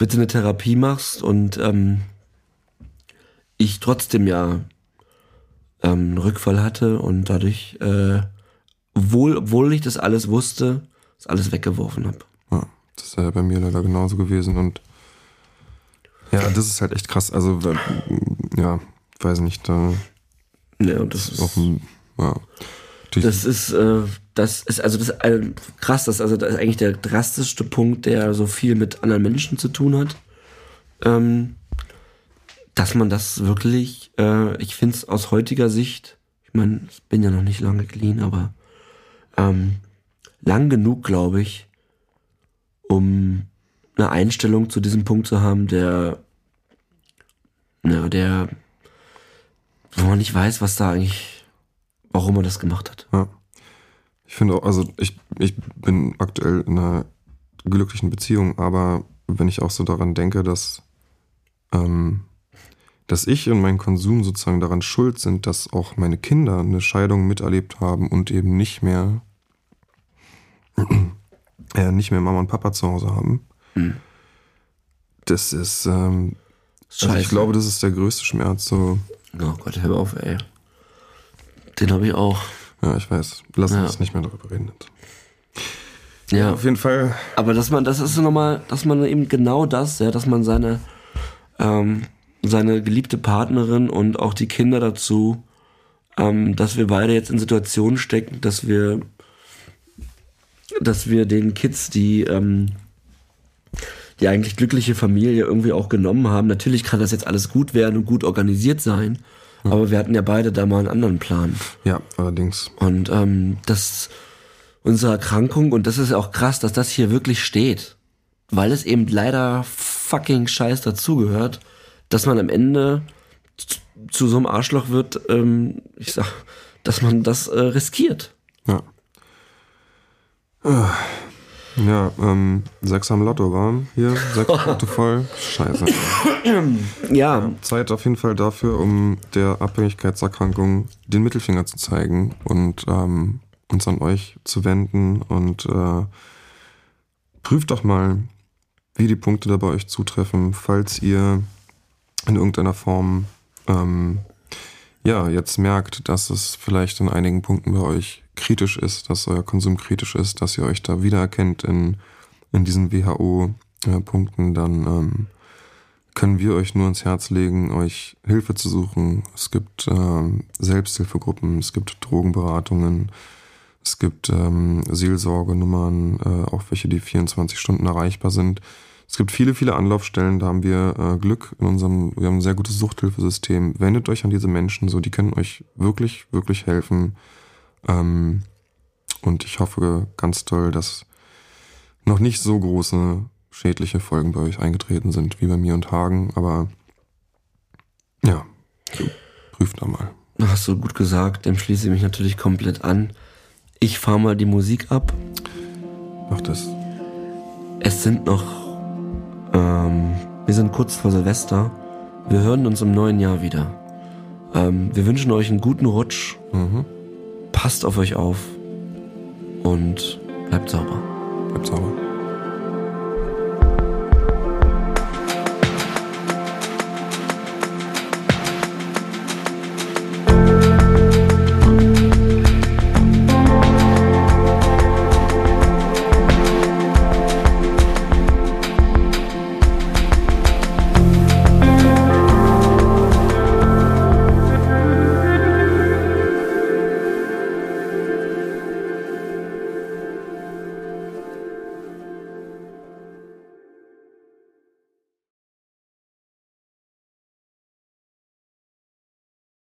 bitte eine Therapie machst und ähm, ich trotzdem ja ähm, einen Rückfall hatte und dadurch, äh, obwohl, obwohl ich das alles wusste, das alles weggeworfen habe. Ja, das ist ja bei mir leider genauso gewesen und ja, das ist halt echt krass. Also, ja, weiß nicht, da. Ja, und das ist. Auch ein, ja. Das ist, äh, das ist, also das ist äh, krass, das, also das ist eigentlich der drastischste Punkt, der so viel mit anderen Menschen zu tun hat. Ähm, dass man das wirklich, äh, ich finde es aus heutiger Sicht, ich meine, ich bin ja noch nicht lange clean, aber ähm, lang genug, glaube ich, um eine Einstellung zu diesem Punkt zu haben, der, ja, der, wo man nicht weiß, was da eigentlich, warum man das gemacht hat. Ja. Ich finde auch, also ich, ich bin aktuell in einer glücklichen Beziehung, aber wenn ich auch so daran denke, dass ähm, dass ich und mein Konsum sozusagen daran schuld sind, dass auch meine Kinder eine Scheidung miterlebt haben und eben nicht mehr, äh, nicht mehr Mama und Papa zu Hause haben. Mhm. Das ist, ähm, also ich glaube, das ist der größte Schmerz. So. Oh Gott, hör auf, ey. Den habe ich auch. Ja, ich weiß. Lass uns ja. nicht mehr darüber reden. Ja. ja, auf jeden Fall. Aber dass man, das ist so nochmal, dass man eben genau das, ja, dass man seine, ähm, seine geliebte Partnerin und auch die Kinder dazu, ähm, dass wir beide jetzt in Situationen stecken, dass wir, dass wir den Kids, die ähm, die eigentlich glückliche Familie irgendwie auch genommen haben. Natürlich kann das jetzt alles gut werden und gut organisiert sein, mhm. aber wir hatten ja beide da mal einen anderen Plan. Ja, allerdings. Und ähm, das unsere Erkrankung und das ist auch krass, dass das hier wirklich steht, weil es eben leider fucking scheiß dazugehört dass man am Ende zu, zu so einem Arschloch wird, ähm, ich sag, dass man das äh, riskiert. Ja. Ah. Ja, ähm, sechs am Lotto war hier, sechs Punkte voll. Scheiße. Ja, Zeit auf jeden Fall dafür, um der Abhängigkeitserkrankung den Mittelfinger zu zeigen und ähm, uns an euch zu wenden und äh, prüft doch mal, wie die Punkte da bei euch zutreffen, falls ihr in irgendeiner Form ähm, ja jetzt merkt, dass es vielleicht in einigen Punkten bei euch kritisch ist, dass euer Konsum kritisch ist, dass ihr euch da wiedererkennt in, in diesen WHO-Punkten, dann ähm, können wir euch nur ins Herz legen, euch Hilfe zu suchen. Es gibt ähm, Selbsthilfegruppen, es gibt Drogenberatungen, es gibt ähm, Seelsorgenummern, äh, auch welche, die 24 Stunden erreichbar sind. Es gibt viele, viele Anlaufstellen, da haben wir äh, Glück in unserem, wir haben ein sehr gutes Suchthilfesystem. Wendet euch an diese Menschen, so die können euch wirklich, wirklich helfen. Ähm, und ich hoffe ganz toll, dass noch nicht so große schädliche Folgen bei euch eingetreten sind wie bei mir und Hagen, aber ja, prüft da mal. hast du gut gesagt, dem schließe ich mich natürlich komplett an. Ich fahre mal die Musik ab. Macht das. Es sind noch, ähm, wir sind kurz vor Silvester. Wir hören uns im neuen Jahr wieder. Ähm, wir wünschen euch einen guten Rutsch. Mhm. Passt auf euch auf und bleibt sauber. Bleibt sauber.